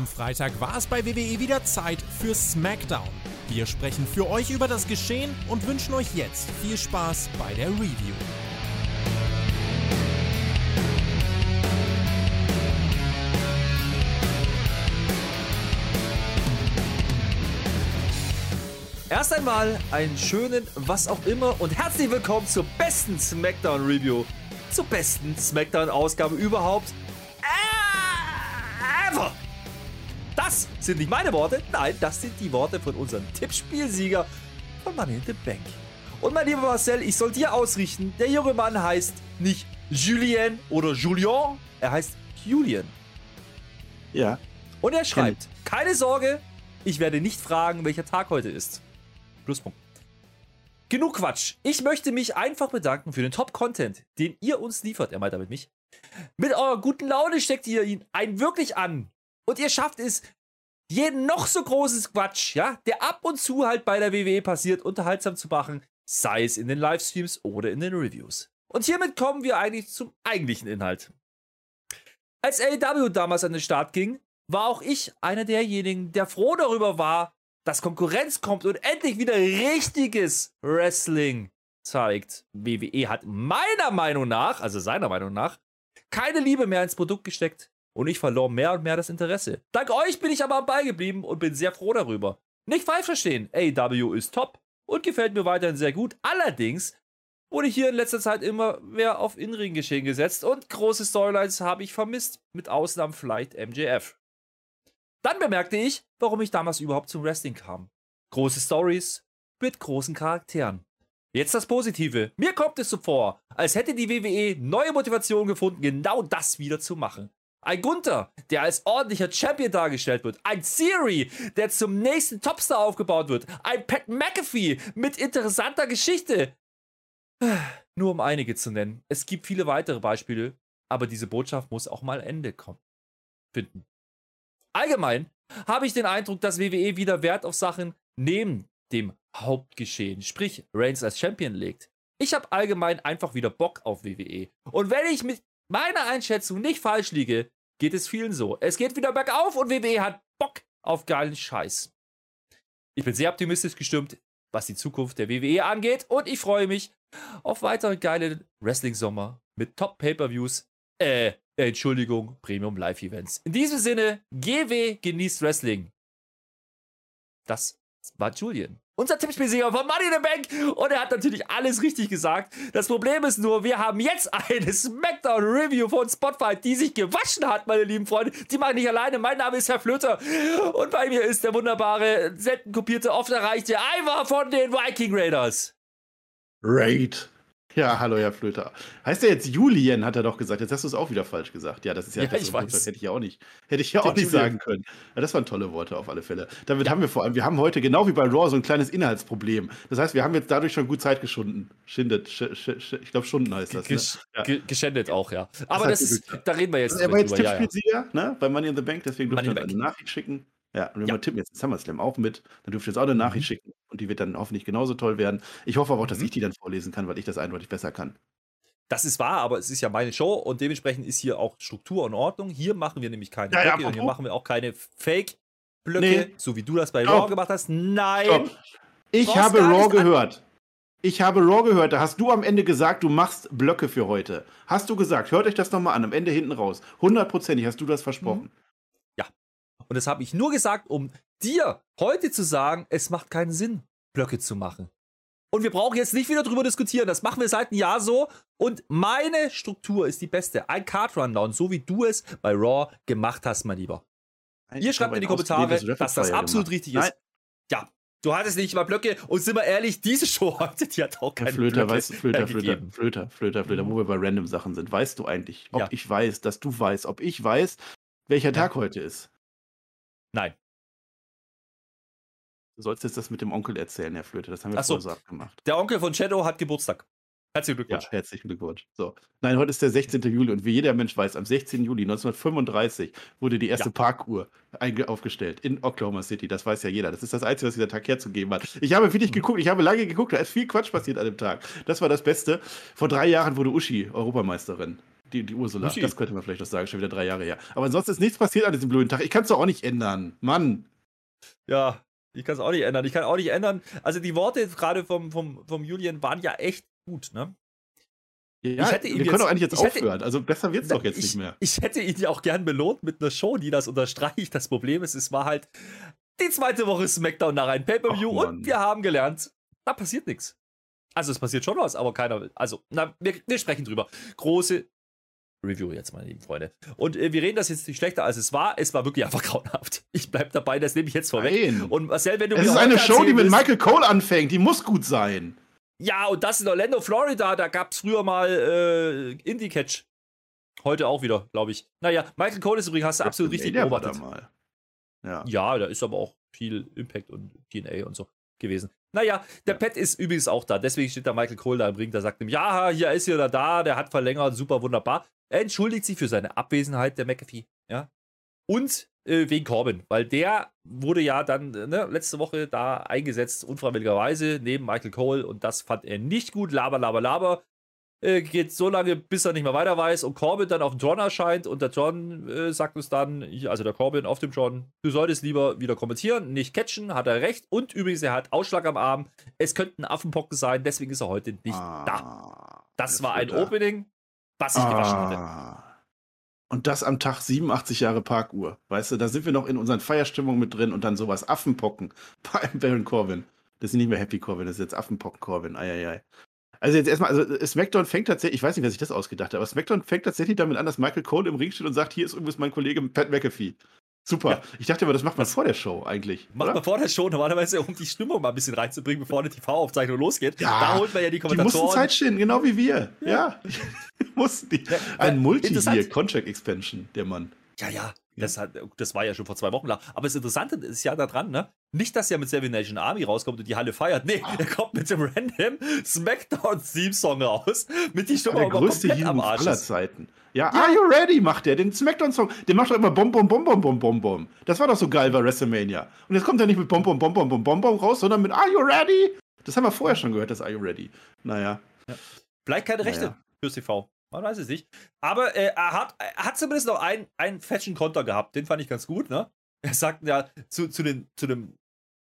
Am Freitag war es bei WWE wieder Zeit für SmackDown. Wir sprechen für euch über das Geschehen und wünschen euch jetzt viel Spaß bei der Review. Erst einmal einen schönen was auch immer und herzlich willkommen zur besten SmackDown Review. Zur besten SmackDown Ausgabe überhaupt. Sind nicht meine Worte, nein, das sind die Worte von unserem Tippspielsieger von Money in the Bank. Und mein lieber Marcel, ich soll dir ausrichten, der junge Mann heißt nicht Julien oder Julien, er heißt Julian. Ja. Und er schreibt, keine Sorge, ich werde nicht fragen, welcher Tag heute ist. Pluspunkt. Genug Quatsch. Ich möchte mich einfach bedanken für den Top-Content, den ihr uns liefert. Er meint damit mich. Mit eurer guten Laune steckt ihr ihn ein wirklich an. Und ihr schafft es, jeden noch so großes Quatsch, ja, der ab und zu halt bei der WWE passiert, unterhaltsam zu machen, sei es in den Livestreams oder in den Reviews. Und hiermit kommen wir eigentlich zum eigentlichen Inhalt. Als AEW damals an den Start ging, war auch ich einer derjenigen, der froh darüber war, dass Konkurrenz kommt und endlich wieder richtiges Wrestling zeigt. WWE hat meiner Meinung nach, also seiner Meinung nach, keine Liebe mehr ins Produkt gesteckt und ich verlor mehr und mehr das Interesse. Dank euch bin ich aber am Ball geblieben und bin sehr froh darüber. Nicht falsch verstehen, AEW ist top und gefällt mir weiterhin sehr gut. Allerdings wurde hier in letzter Zeit immer mehr auf Inring-Geschehen gesetzt und große Storylines habe ich vermisst, mit Ausnahmen vielleicht MJF. Dann bemerkte ich, warum ich damals überhaupt zum Wrestling kam. Große Stories mit großen Charakteren. Jetzt das Positive. Mir kommt es so vor, als hätte die WWE neue Motivation gefunden, genau das wieder zu machen. Ein Gunther, der als ordentlicher Champion dargestellt wird. Ein Theory, der zum nächsten Topstar aufgebaut wird. Ein Pat McAfee mit interessanter Geschichte. Nur um einige zu nennen. Es gibt viele weitere Beispiele, aber diese Botschaft muss auch mal Ende kommen. Finden. Allgemein habe ich den Eindruck, dass WWE wieder Wert auf Sachen neben dem Hauptgeschehen, sprich Reigns als Champion legt. Ich habe allgemein einfach wieder Bock auf WWE. Und wenn ich mit meiner Einschätzung nicht falsch liege, geht es vielen so. Es geht wieder bergauf und WWE hat Bock auf geilen Scheiß. Ich bin sehr optimistisch gestimmt, was die Zukunft der WWE angeht und ich freue mich auf weitere geile Wrestling-Sommer mit Top-Pay-Per-Views, äh, Entschuldigung, Premium Live-Events. In diesem Sinne, GW genießt Wrestling. Das war Julian. Unser Tippspielsieger von Money in the Bank. Und er hat natürlich alles richtig gesagt. Das Problem ist nur, wir haben jetzt eine Smackdown-Review von Spotify, die sich gewaschen hat, meine lieben Freunde. Die mache ich nicht alleine. Mein Name ist Herr Flöter. Und bei mir ist der wunderbare, selten kopierte, oft erreichte Ivar von den Viking Raiders. Raid. Ja, hallo, Herr Flöter. Heißt er jetzt Julien, hat er doch gesagt. Jetzt hast du es auch wieder falsch gesagt. Ja, das ist ja, Ja, das ich weiß. hätte ich ja auch nicht, hätte ich ja auch nicht sagen können. Ja, das waren tolle Worte auf alle Fälle. Damit haben wir vor allem, wir haben heute genau wie bei Raw so ein kleines Inhaltsproblem. Das heißt, wir haben jetzt dadurch schon gut Zeit geschunden. Schindet, sch, sch, sch, ich glaube Stunden heißt das. Ne? Gesch Ja. ge geschändet auch, ja. Aber hat das ist, da reden wir jetzt er war jetzt. Ja, ja. Tippspielsieger ne, bei Money in the Bank, deswegen uns the eine Nachricht schicken. Ja, und wenn Ja. wir tippen jetzt SummerSlam auch mit, dann dürft ihr jetzt auch eine Nachricht Mhm. schicken und die wird dann hoffentlich genauso toll werden. Ich hoffe aber auch, dass Mhm. ich die dann vorlesen kann, weil ich das eindeutig besser kann. Das ist wahr, aber es ist ja meine Show und dementsprechend ist hier auch Struktur in Ordnung. Hier machen wir nämlich keine Ja, ja, Blöcke und hier apropos. machen wir auch keine Fake-Blöcke, Nee. so wie du das bei Stopp. Raw gemacht hast. Nein! Stopp. Ich brauchst habe gar Raw nicht an- gehört. Ich habe Raw gehört. Da hast du am Ende gesagt, du machst Blöcke für heute. Hast du gesagt. Hört euch das nochmal an. Am Ende hinten raus. Hundertprozentig hast du das versprochen. Und das habe ich nur gesagt, um dir heute zu sagen, es macht keinen Sinn, Blöcke zu machen. Und wir brauchen jetzt nicht wieder drüber diskutieren. Das machen wir seit einem Jahr so. Und meine Struktur ist die beste. Ein Card-Rundown, so wie du es bei Raw gemacht hast, mein Lieber. Ihr Ich schreibt habe in die Kommentare, dass das absolut gemacht. richtig Nein, ist. Ja, du hattest nicht mal Blöcke. Und sind wir ehrlich, diese Show heute, die hat auch keine Flöter, Blöcke weißt du, Flöter, Flöter. Flöter, Flöter, Flöter, wo wir bei random Sachen sind. Weißt du eigentlich, ob Ja. ich weiß, dass du weißt, ob ich weiß, welcher Tag heute ist? Nein. Du sollst jetzt das mit dem Onkel erzählen, Herr Flöte. Das haben wir Ach so. vorher so abgemacht. Der Onkel von Shadow hat Geburtstag. Herzlichen Ja, Glückwunsch. herzlichen Glückwunsch. So. Nein, heute ist der 16. Juli und wie jeder Mensch weiß, am 16. Juli 1935 wurde die erste Ja. Parkuhr aufgestellt in Oklahoma City. Das weiß ja jeder. Das ist das Einzige, was dieser Tag herzugeben hat. Ich habe wirklich geguckt, ich habe lange geguckt, da ist viel Quatsch passiert an dem Tag. Das war das Beste. Vor drei Jahren wurde Uschi Europameisterin. Die, die Ursula, Lucy. das könnte man vielleicht noch sagen, schon wieder drei Jahre her. Aber ansonsten ist nichts passiert an diesem blöden Tag. Ich kann es doch auch nicht ändern. Mann. Ja, ich kann es auch nicht ändern. Ich kann auch nicht ändern. Also die Worte gerade vom, vom, vom Julian waren ja echt gut, ne? Ja, Ich hätte ihn wir jetzt- können doch eigentlich jetzt ich hätte- aufhören. Also besser wird's doch jetzt ich, nicht mehr. Ich hätte ihn ja auch gern belohnt mit einer Show, die das unterstreicht. Das Problem ist, es war halt die zweite Woche SmackDown nach einem Pay-Per-View und wir haben gelernt, da passiert nichts. Also es passiert schon was, aber keiner will. Also, na, wir, wir sprechen drüber. Große Review jetzt, meine lieben Freunde. Und äh, wir reden das jetzt nicht schlechter, als es war. Es war wirklich einfach grauenhaft. Ich bleib dabei, das nehme ich jetzt vorweg. Nein. Und Marcel, wenn du Es mir ist eine Show, die mit willst- Michael Cole anfängt. Die muss gut sein. Ja, und das in Orlando, Florida, da gab es früher mal äh, Indie-Catch. Heute auch wieder, glaube ich. Naja, Michael Cole ist übrigens, hast du absolut richtig da beobachtet. mal. Ja. Ja, da ist aber auch viel Impact und TNA und so gewesen. Naja, der Pat ist übrigens auch da. Deswegen steht da Michael Cole da im Ring. Der sagt ihm, ja, hier ist hier oder da, der hat verlängert, super, wunderbar. Er entschuldigt sich für seine Abwesenheit, der McAfee. Ja. Und äh, wegen Corbin, weil der wurde ja dann äh, ne, letzte Woche da eingesetzt, unfreiwilligerweise, neben Michael Cole. Und das fand er nicht gut. Laber, laber, laber. Äh, geht so lange, bis er nicht mehr weiter weiß und Corbin dann auf dem John erscheint und der John äh, sagt uns dann, also der Corbin auf dem John, du solltest lieber wieder kommentieren, nicht catchen, hat er recht und übrigens, er hat Ausschlag am Arm, es könnten Affenpocken sein, deswegen ist er heute nicht da. Ah, Das war ein. Opening, was ich gewaschen hatte. Ah. Und das am Tag 87 Jahre Parkuhr. Weißt du, da sind wir noch in unseren Feierstimmungen mit drin und dann sowas Affenpocken beim Baron Corbin. Das ist nicht mehr Happy Corbin, das ist jetzt Affenpocken Corbin. Eieiei. Also jetzt erstmal, also äh, SmackDown fängt tatsächlich, ich weiß nicht, wer sich das ausgedacht hat, aber SmackDown fängt tatsächlich damit an, dass Michael Cole im Ring steht und sagt, hier ist übrigens mein Kollege Pat McAfee. Super. Ja. Ich dachte aber, das macht man vor der Show eigentlich. Macht oder? man vor der Show normalerweise, um die Stimmung mal ein bisschen reinzubringen, bevor eine TV-Aufzeichnung losgeht. Ja, da holt man ja die Die mussten Kommentatoren. Zeit stehen, genau wie wir. Ja. mussten die. Ja, Ein Multi-Year interessant. Contract Expansion, der Mann. Ja, ja. Das, hat, das war ja schon vor zwei Wochen lang. Aber das Interessante ist ja daran, ne? Nicht, dass er mit Seven Nation Army rauskommt und die Halle feiert. Nee, er kommt mit dem random Smackdown-Theme-Song raus. Mit die Stimme der aber größte komplett am Arsch. aller. Zeiten. Ja, Are You Ready macht der, den Smackdown-Song. Der macht doch immer Bom, Bom, Bom, Bom, Bom, Bom, Bom. Das war doch so geil bei WrestleMania. Und jetzt kommt er nicht mit Bom, Bom, Bom, Bom, Bom, Bom, Bom raus, sondern mit Are You Ready? Das haben wir vorher schon gehört, das Are You Ready. Naja. Vielleicht keine Rechte Naja. fürs TV. Man weiß es nicht. Aber äh, er, hat, er hat zumindest noch einen, einen fetchen Konter gehabt. Den fand ich ganz gut, ne? Er sagt ja zu, zu, den, zu dem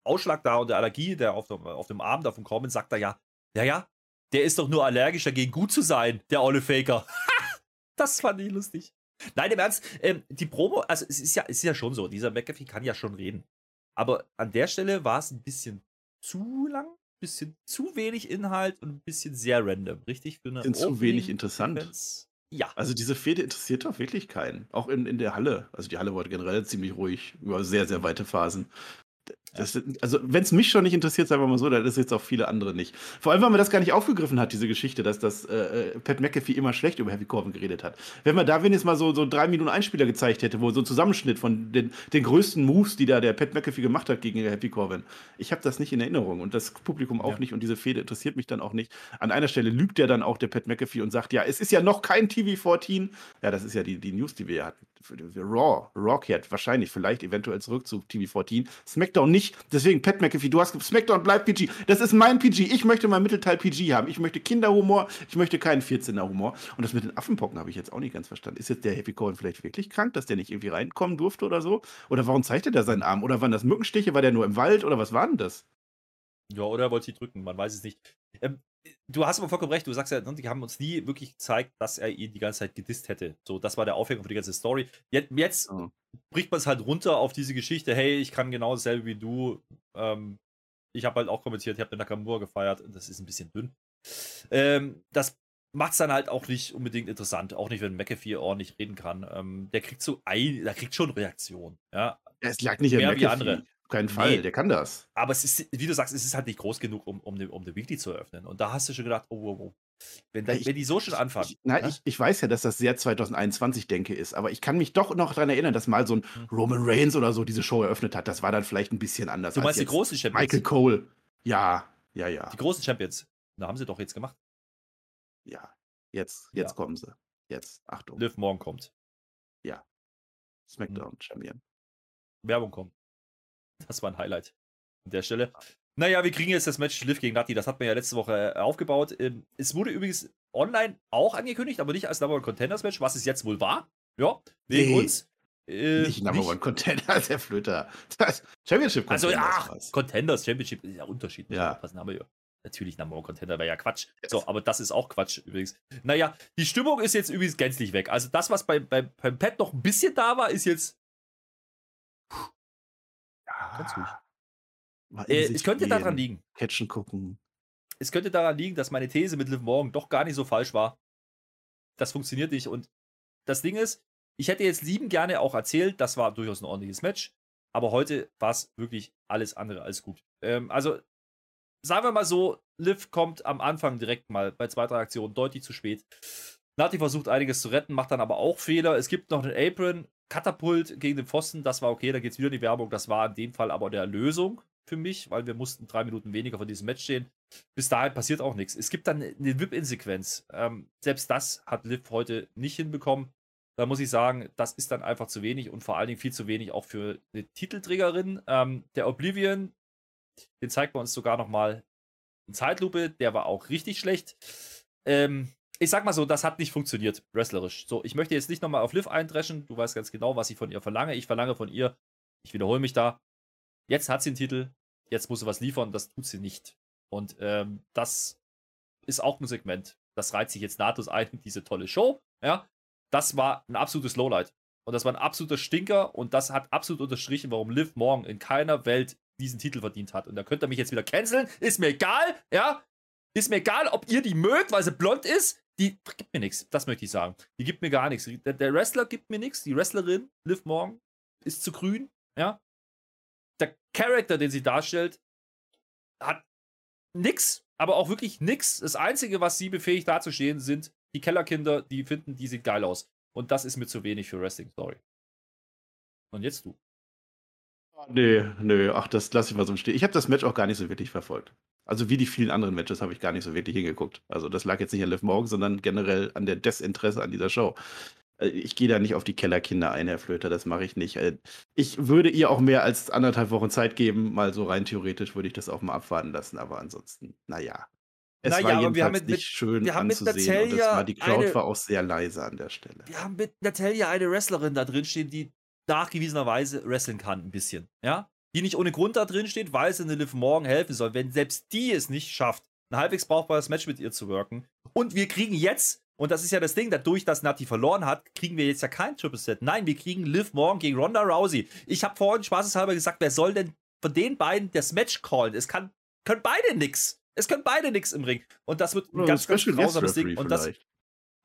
Ausschlag da und der Allergie, der auf dem, auf dem Arm da von Corbin, sagt er ja, ja, ja, der ist doch nur allergisch dagegen, gut zu sein, der olle Faker. das fand ich lustig. Nein, im Ernst, ähm, die Promo, also es ist ja, es ist ja schon so, dieser McAfee kann ja schon reden. Aber an der Stelle war es ein bisschen zu lang, bisschen zu wenig Inhalt und ein bisschen sehr random, richtig? Für eine Bisschen zu wenig interessant. Sequenz. Ja. Also diese Fehde interessiert doch wirklich keinen. Auch in, in der Halle. Also die Halle wurde generell ziemlich ruhig über sehr, sehr weite Phasen. Das, also wenn es mich schon nicht interessiert, sagen wir mal so, dann ist jetzt auch viele andere nicht. Vor allem, weil man das gar nicht aufgegriffen hat, diese Geschichte, dass das äh, äh, Pat McAfee immer schlecht über Happy Corbin geredet hat. Wenn man da wenigstens mal so, so drei Minuten Einspieler gezeigt hätte, wo so ein Zusammenschnitt von den, den größten Moves, die da der Pat McAfee gemacht hat gegen Happy Corbin. Ich habe das nicht in Erinnerung und das Publikum auch Ja. nicht und diese Fehde interessiert mich dann auch nicht. An einer Stelle lügt der dann auch, der Pat McAfee, und sagt, ja, es ist ja noch kein TV-14. Ja, das ist ja die, die News, die wir ja hatten. Raw, Raw kehrt wahrscheinlich, vielleicht eventuell zurück zu TV-14. SmackDown nicht. Deswegen, Pat McAfee, du hast SmackDown bleibt PG. Das ist mein PG. Ich möchte mein Mittelteil PG haben. Ich möchte Kinderhumor. Ich möchte keinen 14er Humor. Und das mit den Affenpocken habe ich jetzt auch nicht ganz verstanden. Ist jetzt der Happy Corbin vielleicht wirklich krank, dass der nicht irgendwie reinkommen durfte oder so? Oder warum zeigt er seinen Arm? Oder waren das Mückenstiche? War der nur im Wald? Oder was war denn das? Ja, oder er wollte sie drücken, man weiß es nicht. Ähm, du hast aber vollkommen recht, du sagst ja, ne, die haben uns nie wirklich gezeigt, dass er ihn die ganze Zeit gedisst hätte. So, das war der Aufhänger für die ganze Story. Jetzt, jetzt Oh. bricht man es halt runter auf diese Geschichte, hey, ich kann genau dasselbe wie du. Ähm, ich habe halt auch kommentiert, ich habe den Nakamura gefeiert und das ist ein bisschen dünn. Ähm, das macht es dann halt auch nicht unbedingt interessant, auch nicht, wenn McAfee ordentlich reden kann. Ähm, der kriegt so ein, der kriegt schon Reaktion, ja. Es lag nicht an Mehr wie McAfee. andere. Keinen Fall. Nee. Der kann das. Aber es ist, wie du sagst, es ist halt nicht groß genug, um, um, eine, um eine Weekly zu eröffnen. Und da hast du schon gedacht, oh, oh, oh. Wenn, da, Ich- wenn die so schon anfangen. Ich, nein, ja? ich, ich weiß ja, dass das sehr 2021 denke ist, aber ich kann mich doch noch daran erinnern, dass mal so ein Hm. Roman Reigns oder so diese Show eröffnet hat. Das war dann vielleicht ein bisschen anders. du meinst die großen Champions? Michael Cole. Ja, ja, ja. Die großen Champions. Da haben sie doch jetzt gemacht. Ja. Jetzt, jetzt Ja. kommen sie. Jetzt, Achtung. Liv morgen kommt. Smackdown Hm. Champion. Werbung kommt. Das war ein Highlight an der Stelle. Naja, wir kriegen jetzt das Match Liv gegen Nati. Das hat man ja letzte Woche äh, aufgebaut. Ähm, es wurde übrigens online auch angekündigt, aber nicht als Number One Contenders Match, was es jetzt wohl war. Ja, wegen Nee. uns. Äh, nicht Number One Contender, der Flöter. Das Championship Also, Contenders ach, war's. Contenders Championship ist ja Unterschied. Ja. Passen haben wir ja. Natürlich Number One Contender wäre ja Quatsch. So, aber das ist auch Quatsch übrigens. Naja, die Stimmung ist jetzt übrigens gänzlich weg. Also das, was bei, bei, beim Pet noch ein bisschen da war, ist jetzt. Ganz ruhig. Mal in Äh, es könnte gehen, daran liegen. Catchen gucken. Es könnte daran liegen, dass meine These mit Liv Morgan doch gar nicht so falsch war. Das funktioniert nicht. Und das Ding ist, ich hätte jetzt lieben gerne auch erzählt, das war durchaus ein ordentliches Match. Aber heute war es wirklich alles andere als gut. Ähm, also, sagen wir mal so, Liv kommt am Anfang direkt mal bei zwei, drei Aktionen deutlich zu spät. Nati versucht einiges zu retten, macht dann aber auch Fehler. Es gibt noch einen Apron, Katapult gegen den Pfosten, das war okay, da geht es wieder in die Werbung. Das war in dem Fall aber der Lösung für mich, weil wir mussten drei Minuten weniger von diesem Match stehen. Bis dahin passiert auch nichts. Es gibt dann eine Whip-In-Sequenz. Ähm, selbst das hat Liv heute nicht hinbekommen. Da muss ich sagen, das ist dann einfach zu wenig und vor allen Dingen viel zu wenig auch für eine Titelträgerin. Ähm, der Oblivion, den zeigt man uns sogar nochmal in Zeitlupe, der war auch richtig schlecht. Ähm, ich sag mal so, das hat nicht funktioniert, wrestlerisch. So, ich möchte jetzt nicht nochmal auf Liv eindreschen. Du weißt ganz genau, was ich von ihr verlange. Ich verlange von ihr, ich wiederhole mich da, jetzt hat sie einen Titel, jetzt muss sie was liefern, das tut sie nicht. Und ähm, das ist auch ein Segment. Das reiht sich jetzt nahtlos ein in diese tolle Show. Ja, das war ein absolutes Lowlight. Und das war ein absoluter Stinker und das hat absolut unterstrichen, warum Liv morgen in keiner Welt diesen Titel verdient hat. Und da könnt ihr mich jetzt wieder canceln. Ist mir egal, ja. Ist mir egal, ob ihr die mögt, weil sie blond ist. Die gibt mir nichts. Das möchte ich sagen. Die gibt mir gar nichts. Der, der Wrestler gibt mir nichts. Die Wrestlerin, Liv Morgan, ist zu grün, ja. Der Charakter, den sie darstellt, hat nix, aber auch wirklich nix. Das Einzige, was sie befähigt dazustehen, sind die Kellerkinder, die finden, die sieht geil aus. Und das ist mir zu wenig für Wrestling Story. Und jetzt du. Nee, nee, ach, das lasse ich mal so stehen. Ich habe das Match auch gar nicht so wirklich verfolgt. Also wie die vielen anderen Matches habe ich gar nicht so wirklich hingeguckt. Also das lag jetzt nicht an Liv Morgan, sondern generell an der Desinteresse an dieser Show. Äh, Ich gehe da nicht auf die Kellerkinder ein, Herr Flöter, das mache ich nicht. Äh, Ich würde ihr auch mehr als anderthalb Wochen Zeit geben, mal so rein theoretisch würde ich das auch mal abwarten lassen, aber ansonsten, naja. Es Naja, war aber wir haben jedenfalls mit- nicht schön wir haben mit anzusehen und das war, die Crowd eine- war auch sehr leise an der Stelle. Wir haben mit Natalia eine Wrestlerin da drin stehen, die nachgewiesenerweise wresteln kann, ein bisschen. Ja? Die nicht ohne Grund da drin steht, weil sie eine Liv Morgan helfen soll. Wenn selbst die es nicht schafft, ein halbwegs brauchbares Match mit ihr zu worken. Und wir kriegen jetzt, und das ist ja das Ding, dadurch, dass Nati verloren hat, kriegen wir jetzt ja kein Triple Set. Nein, wir kriegen Liv Morgan gegen Ronda Rousey. Ich habe vorhin spaßeshalber gesagt, wer soll denn von den beiden das Match callen? Es kann, können beide nix. Es können beide nix im Ring. Und das wird ein Oder ganz, ganz grausames Ding. Und das, vielleicht.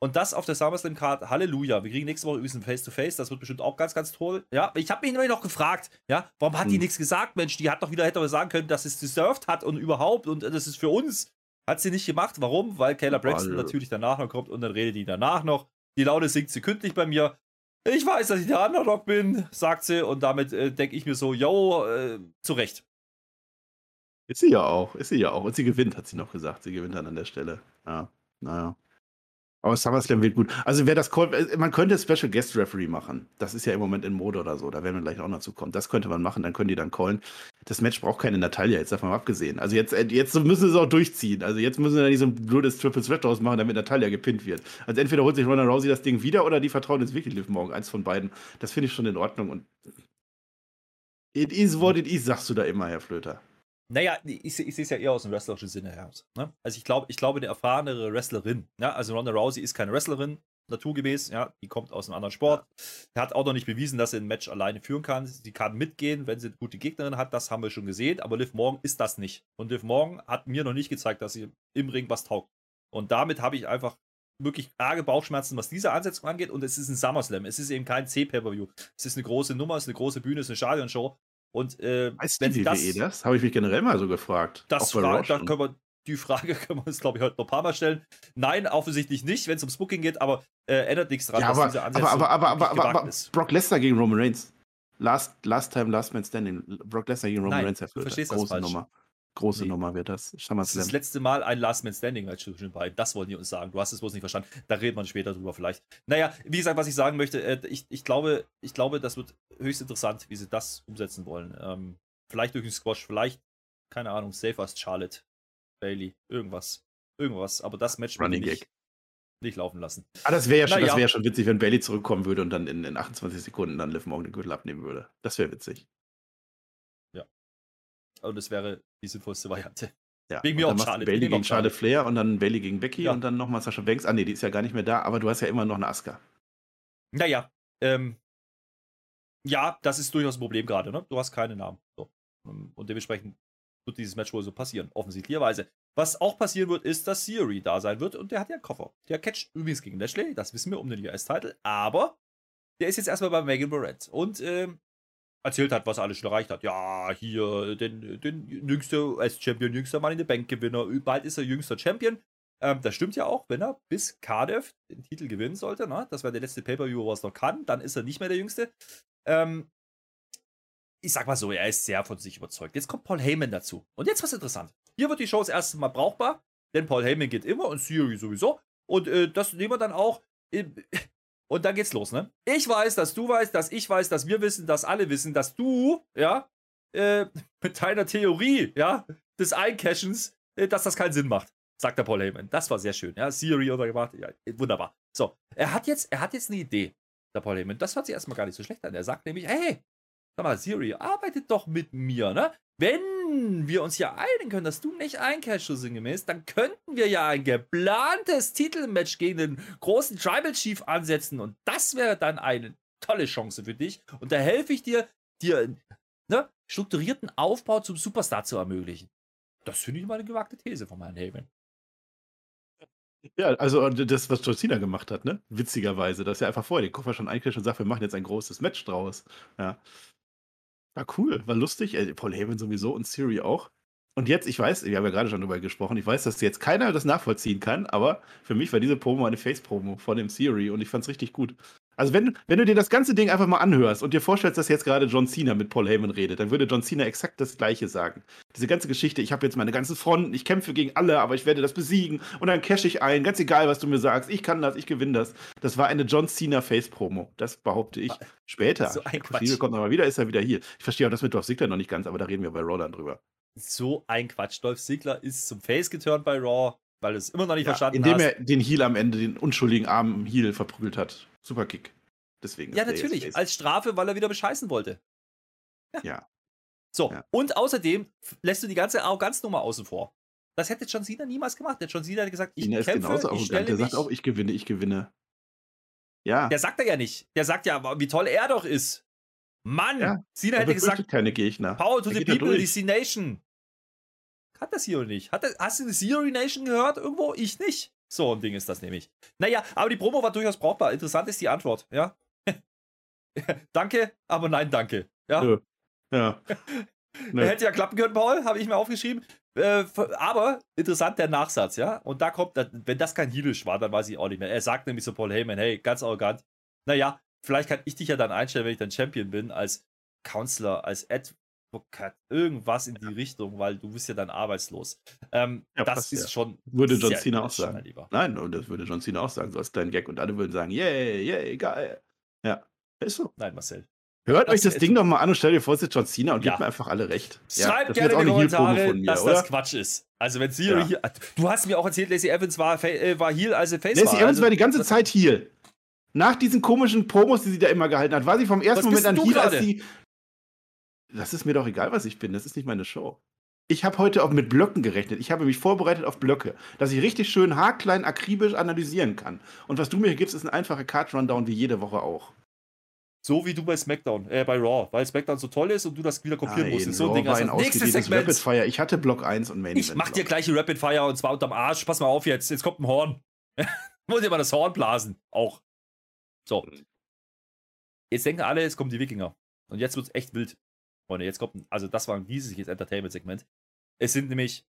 Und das auf der SummerSlam Card, Halleluja. Wir kriegen nächste Woche übrigens ein Face-to-Face, das wird bestimmt auch ganz, ganz toll. Ja, ich habe mich nämlich noch gefragt, ja, warum hat die Hm. nichts gesagt, Mensch? Die hat doch wieder, hätte aber sagen können, dass es deserved hat und überhaupt und das ist für uns. Hat sie nicht gemacht. Warum? Weil Kayla Braxton natürlich danach noch kommt und dann redet die danach noch. Die Laune sinkt sekündlich bei mir. Ich weiß, dass ich der Underdog bin, sagt sie, und damit äh, denke ich mir so, yo, äh, zu Recht. Ist sie ja auch, ist sie ja auch. Und sie gewinnt, hat sie noch gesagt. Sie gewinnt dann an der Stelle. Ja, naja. Aber SummerSlam wird gut. Also wer das call, äh, man könnte Special Guest Referee machen. Das ist ja im Moment in Mode oder so. Da werden wir gleich auch noch zu kommen. Das könnte man machen, dann können die dann callen. Das Match braucht keine Natalia, jetzt davon abgesehen. Also jetzt, äh, jetzt müssen sie es auch durchziehen. Also jetzt müssen sie da nicht so ein blödes Triple Threat draus machen, damit Natalia gepinnt wird. Also entweder holt sich Ronda Rousey das Ding wieder oder die vertrauen jetzt wirklich Liv Morgan. Eins von beiden. Das finde ich schon in Ordnung. Und it is what it is, sagst du da immer, Herr Flöter. Naja, ich, ich sehe es ja eher aus dem wrestlerischen Sinne heraus. Ne? Also ich glaube, ich glaube, eine erfahrenere Wrestlerin, ja, also Ronda Rousey ist keine Wrestlerin, naturgemäß, ja, die kommt aus einem anderen Sport. Hat auch noch nicht bewiesen, dass sie ein Match alleine führen kann. Sie kann mitgehen, wenn sie eine gute Gegnerin hat, das haben wir schon gesehen, aber Liv Morgan ist das nicht. Und Liv Morgan hat mir noch nicht gezeigt, dass sie im Ring was taugt. Und damit habe ich einfach wirklich arge Bauchschmerzen, was diese Ansetzung angeht. Und es ist ein SummerSlam. Es ist eben kein C-Pay-Per-View. Es ist eine große Nummer, es ist eine große Bühne, es ist eine Stadionshow. Und äh, Weiß wenn die WWE das? Habe ich mich generell mal so gefragt. das Auch bei Frage, Raw da schon. können wir, die Frage können wir uns, glaube ich, heute noch ein paar Mal stellen. Nein, offensichtlich nicht, wenn es ums Booking geht, aber äh, ändert nichts daran, ja, dass aber, diese aber, Ansetzung aber, aber, aber, aber, aber ist. Brock Lesnar gegen Roman Reigns. Last, last time, last man standing. Brock Lesnar gegen Roman Nein, Reigns, Flöter. verstehst das Große falsch. Nummer. Große Nee. Nummer wird das. Das ist das letzte Mal ein Last Man Standing Match zwischen den beiden. Das wollen die uns sagen. Du hast es bloß nicht verstanden. Da redet man später drüber vielleicht. Naja, wie gesagt, was ich sagen möchte, äh, ich, ich, glaube, ich glaube, das wird höchst interessant, wie sie das umsetzen wollen. Ähm, vielleicht durch den Squash, vielleicht, keine Ahnung, safe as Charlotte, Bailey, irgendwas. Irgendwas. Aber das Match Running Gag. nicht laufen lassen. Ah, das wäre ja, schon- das wär ja schon witzig, wenn Bailey zurückkommen würde und dann in, in 28 Sekunden dann Liv Morgan den Gürtel abnehmen würde. Das wäre witzig. Also das wäre die sinnvollste Variante. Ja. Wegen mir auch Charlotte. Bailey gegen Charlotte Flair und dann Bailey gegen Becky Ja. und dann nochmal Sascha Banks. Ah, nee, die ist ja gar nicht mehr da, aber du hast ja immer noch eine Asuka. Naja, ähm, ja, das ist durchaus ein Problem gerade, ne? Du hast keine Namen. So. Ähm, Und dementsprechend wird dieses Match wohl so passieren, offensichtlicherweise. Was auch passieren wird, ist, dass Theory da sein wird und der hat ja einen Koffer. Der catcht übrigens gegen Lashley, das wissen wir um den US-Title, aber der ist jetzt erstmal bei Megan Barrett und ähm, erzählt hat, was er alles schon erreicht hat. Ja, hier den, den jüngster US-Champion, jüngster Mann in der Bank-Gewinner, bald ist er jüngster Champion. Ähm, das stimmt ja auch, wenn er bis Cardiff den Titel gewinnen sollte. Ne? Das wäre der letzte Pay-Per-View, was noch kann. Dann ist er nicht mehr der Jüngste. Ähm, ich sag mal so, er ist sehr von sich überzeugt. Jetzt kommt Paul Heyman dazu. Und jetzt was interessant. Hier wird die Show das erste Mal brauchbar, denn Paul Heyman geht immer und Theory sowieso. Und äh, das nehmen wir dann auch. im- Und dann geht's los, ne? Ich weiß, dass du weißt, dass ich weiß, dass wir wissen, dass alle wissen, dass du, ja, äh, mit deiner Theorie, ja, des Eincashens, äh, dass das keinen Sinn macht, sagt der Paul Heyman. Das war sehr schön, ja. Theory oder gemacht, ja, wunderbar. So, er hat jetzt, er hat jetzt eine Idee, der Paul Heyman. Das hört sich erstmal gar nicht so schlecht an. Er sagt nämlich, hey, sag mal, Siri, arbeitet doch mit mir, ne? Wenn wir uns ja einigen können, dass du nicht eincashst, so sinngemäß, dann könnten wir ja ein geplantes Titelmatch gegen den großen Tribal Chief ansetzen und das wäre dann eine tolle Chance für dich und da helfe ich dir, dir ne, strukturierten Aufbau zum Superstar zu ermöglichen. Das finde ich mal eine gewagte These von Herrn Heyman. Ja, also und das, was John Cena gemacht hat, ne? Witzigerweise, dass er einfach vorher den Koffer schon einkriegt und sagt, wir machen jetzt ein großes Match draus. Ja. War cool, war lustig. Äh, Paul Heyman sowieso und Siri auch. Und jetzt, ich weiß, wir haben ja gerade schon drüber gesprochen, ich weiß, dass jetzt keiner das nachvollziehen kann, aber für mich war diese Promo eine Face-Promo von dem Siri und ich fand's richtig gut. Also wenn, wenn du dir das ganze Ding einfach mal anhörst und dir vorstellst, dass jetzt gerade John Cena mit Paul Heyman redet, dann würde John Cena exakt das Gleiche sagen. Diese ganze Geschichte, ich habe jetzt meine ganzen Fronten, ich kämpfe gegen alle, aber ich werde das besiegen und dann cash ich ein, ganz egal, was du mir sagst, ich kann das, ich gewinne das. Das war eine John Cena Face-Promo, das behaupte ich. Später, So ein Quatsch. Liebe kommt nochmal wieder, ist er wieder hier. Ich verstehe auch das mit Dolph Ziggler noch nicht ganz, aber da reden wir bei Roland drüber. So ein Quatsch. Dolph Ziggler ist zum Face geturnt bei Raw, weil es immer noch nicht Ja, verstanden indem hast. er den Heel am Ende, den unschuldigen armen Heel verprügelt hat. Superkick. Deswegen. Ja, ist der natürlich. Als Strafe, weil er wieder bescheißen wollte. Ja. So, Ja. und außerdem lässt du die ganze Arroganznummer außen vor. Das hätte John Cena niemals gemacht. Der John Cena hat gesagt, ich Cena ist kämpfe, genauso ich arrogant. Der mich. sagt auch, ich gewinne, ich gewinne. Ja. der sagt er ja nicht. Der sagt ja, wie toll er doch ist. Mann, Ja, Cena hätte gesagt, keine Gegner. Power to Er the people, die C-Nation. Hat das hier nicht? Hat das, hast du die Theory Nation gehört irgendwo? Ich nicht. So ein Ding ist das nämlich. Naja, aber die Promo war durchaus brauchbar. Interessant ist die Antwort, ja. danke, aber nein, danke. Ja. Ja. Nö. Hätte ja klappen können, Paul, habe ich mir aufgeschrieben. Äh, aber interessant der Nachsatz, ja. Und da kommt, wenn das kein Heelish war, dann weiß ich auch nicht mehr. Er sagt nämlich zu Paul Heyman, hey, ganz arrogant. Naja, vielleicht kann ich dich ja dann einstellen, wenn ich dann Champion bin, als Counselor, als Advocate, irgendwas in die Richtung, weil du bist ja dann arbeitslos. Ähm, Ja, das passt ist ja. schon. Würde John Cena auch sagen. Nein, und das würde John Cena auch sagen, so als kleinen Gag. Und alle würden sagen, yay, yay, geil. Ja, ist so. Nein, Marcel. Hört Das euch das Ding doch mal an und stellt dir vor, es ist John Cena und Ja. gebt mir einfach alle recht. Schreibt gerne in die Kommentare, von mir, dass oder? das Quatsch ist. Also wenn Theory Ja. hier. Du hast mir auch erzählt, Lacey Evans war, äh, war Heel, als er Face Lacey war. Evans also, war die ganze Zeit Heel. Nach diesen komischen Promos, die sie da immer gehalten hat, war sie vom ersten Moment an Heel, als sie. Das ist mir doch egal, was ich bin. Das ist nicht meine Show. Ich habe heute auch mit Blöcken gerechnet. Ich habe mich vorbereitet auf Blöcke, dass ich richtig schön haarklein akribisch analysieren kann. Und was du mir hier gibst, ist ein einfacher Card-Rundown wie jede Woche auch. So wie du bei SmackDown, äh, bei Raw, weil SmackDown so toll ist und du das wieder kopieren Nein, musstest. So ein Ding ein du. Nächstes Segment. Rapid Fire. Ich hatte Block 1 und Main Ich mach dir gleich die Rapid Fire und zwar unterm Arsch. Pass mal auf jetzt. Jetzt kommt ein Horn. Muss dir mal das Horn blasen. Auch. So. Jetzt denken alle, es kommen die Wikinger. Und jetzt wird's echt wild. Freunde, jetzt kommt, also das war ein riesiges Entertainment-Segment. Es sind nämlich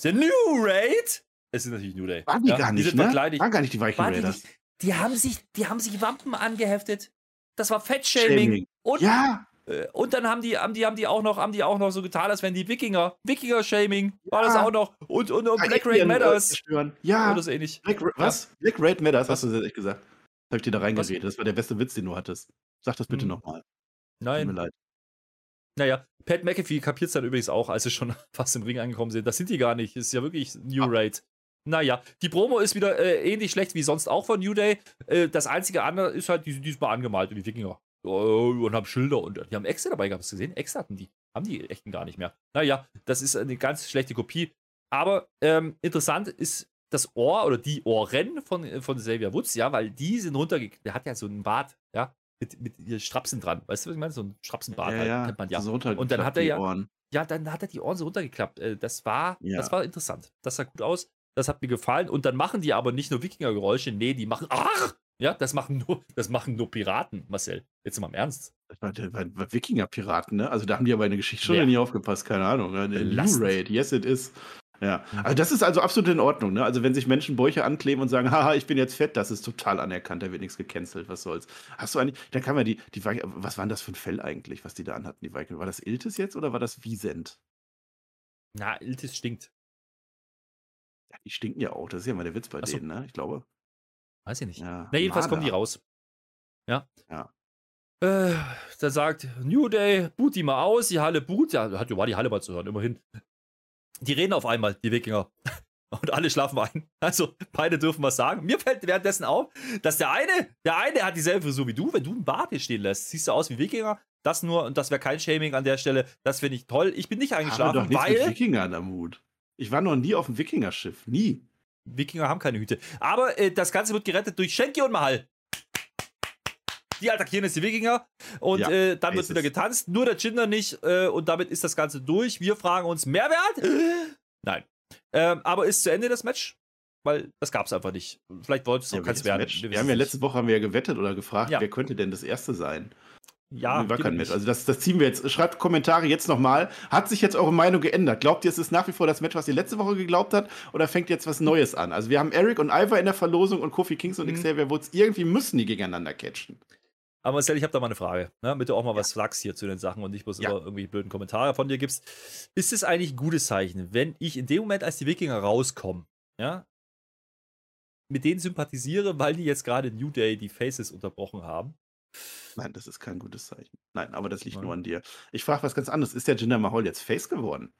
The New Raid. Es sind natürlich New Day. Waren die Ja, gar nicht, sind ne? verkleidet. Waren gar nicht die die Raiders. nicht? Die haben sich, die haben sich Wampen angeheftet. Das war Fettshaming. Shaming. Und, Ja, äh, und dann haben die, haben die, haben die auch noch, haben die auch noch so getan, als wenn die Wikinger, Wikinger-Shaming, war das Ja. auch noch. Und, und, und Black Raid Matters. Ja, Oder so ähnlich. Black, was? Black Raid Matters, hast du echt gesagt. Das hab ich dir da reingeredet. Das war der beste Witz, den du hattest. Sag das bitte Hm. nochmal. Tut mir Nein. leid. Naja, Pat McAfee kapiert es dann übrigens auch, als sie schon fast im Ring angekommen sind. Das sind die gar nicht. Das ist ja wirklich New Ah. Raid. Naja, die Promo ist wieder äh, ähnlich schlecht wie sonst auch von New Day. Äh, das einzige andere ist halt, die sind diesmal angemalt, die Wikinger. Oh, und haben Schilder und die haben Äxte dabei gehabt. Hast du gesehen? Äxte hatten die. Haben die echten gar nicht mehr. Naja, das ist eine ganz schlechte Kopie. Aber ähm, interessant ist das Ohr oder die Ohren von, von Xavier Woods, ja, weil die sind runtergegangen. Der hat ja so einen Bart, ja, mit, mit Strapsen dran. Weißt du, was ich meine? So ein Strapsenbart Ja, halt, ja. kennt man ja. So Und dann hat er die ja- Ohren. Ja, dann hat er die Ohren so runtergeklappt. Äh, Das war, Ja. das war interessant. Das sah gut aus. Das hat mir gefallen. Und dann machen die aber nicht nur Wikinger-Geräusche, nee, die machen. Ach! Ja, das machen nur, das machen nur Piraten, Marcel. Jetzt mal im Ernst. Das war, das war, war Wikinger-Piraten, ne? Also da haben die aber in der Geschichtsstunde Ja. nie aufgepasst, keine Ahnung. Ne? Belastend. Raid, yes it is. Ja, also das ist also absolut in Ordnung. Ne? Also wenn sich Menschen Bäuche ankleben und sagen, haha, ich bin jetzt fett, das ist total anerkannt, da wird nichts gecancelt, was soll's. Hast du eigentlich, da kann man die, die Vi- was war denn das für ein Fell eigentlich, was die da anhatten, die Viking? War das Iltis jetzt oder war das Wiesent? Na, Iltis stinkt. Ja, die stinken ja auch, das ist ja mal der Witz bei so. denen, ne? Ich glaube. Weiß ich nicht. Ja, Na, jedenfalls kommen die Marder. raus. Ja. Ja. Äh, da sagt New Day, boot die mal aus, die Halle boot. Ja, hat, war die Halle mal zu hören, immerhin. Die reden auf einmal, die Wikinger. Und alle schlafen ein. Also, beide dürfen was sagen. Mir fällt währenddessen auf, dass der eine, der eine hat dieselbe Frisur wie du. Wenn du einen Bart hier stehen lässt, siehst du aus wie Wikinger. Das nur, und das wäre kein Shaming an der Stelle. Das finde ich toll. Ich bin nicht Habe doch eingeschlafen, nichts mit weil Wikingern am Hut. Ich war noch nie auf dem Wikingerschiff, nie. Wikinger haben keine Hüte. Aber äh, das Ganze wird gerettet durch Schenki und Mahal. Die attackieren jetzt die Wikinger und Ja, äh, dann wird wieder getanzt. Nur der Jinder nicht äh, und damit ist das Ganze durch. Wir fragen uns, Mehrwert? Nein. Ähm, aber ist zu Ende das Match? Weil das gab es einfach nicht. Vielleicht wollte es auch Ja, keins werden. Match? Wir Wir haben ja letzte Woche haben wir ja gewettet oder gefragt, Ja. wer könnte denn das erste sein? ja, war kein Match. Also das, das ziehen wir jetzt. Schreibt Kommentare jetzt nochmal. Hat sich jetzt eure Meinung geändert? Glaubt ihr, es ist nach wie vor das Match, was ihr letzte Woche geglaubt habt? Oder fängt jetzt was Neues an? Also wir haben Eric und Ivar in der Verlosung und Kofi Kings und Mhm. Xavier Woods. Irgendwie müssen die gegeneinander catchen. Aber Marcel, ich habe da mal eine Frage, ne? damit du auch mal was sagst hier zu den Sachen und nicht bloß Ja. immer irgendwie blöden Kommentare von dir gibst. Ist es eigentlich ein gutes Zeichen, wenn ich in dem Moment, als die Wikinger rauskommen, ja, mit denen sympathisiere, weil die jetzt gerade New Day die Faces unterbrochen haben? Nein, das ist kein gutes Zeichen. Nein, aber das liegt Nein. nur an dir. Ich frage was ganz anderes. Ist der Jinder Mahal jetzt Face geworden?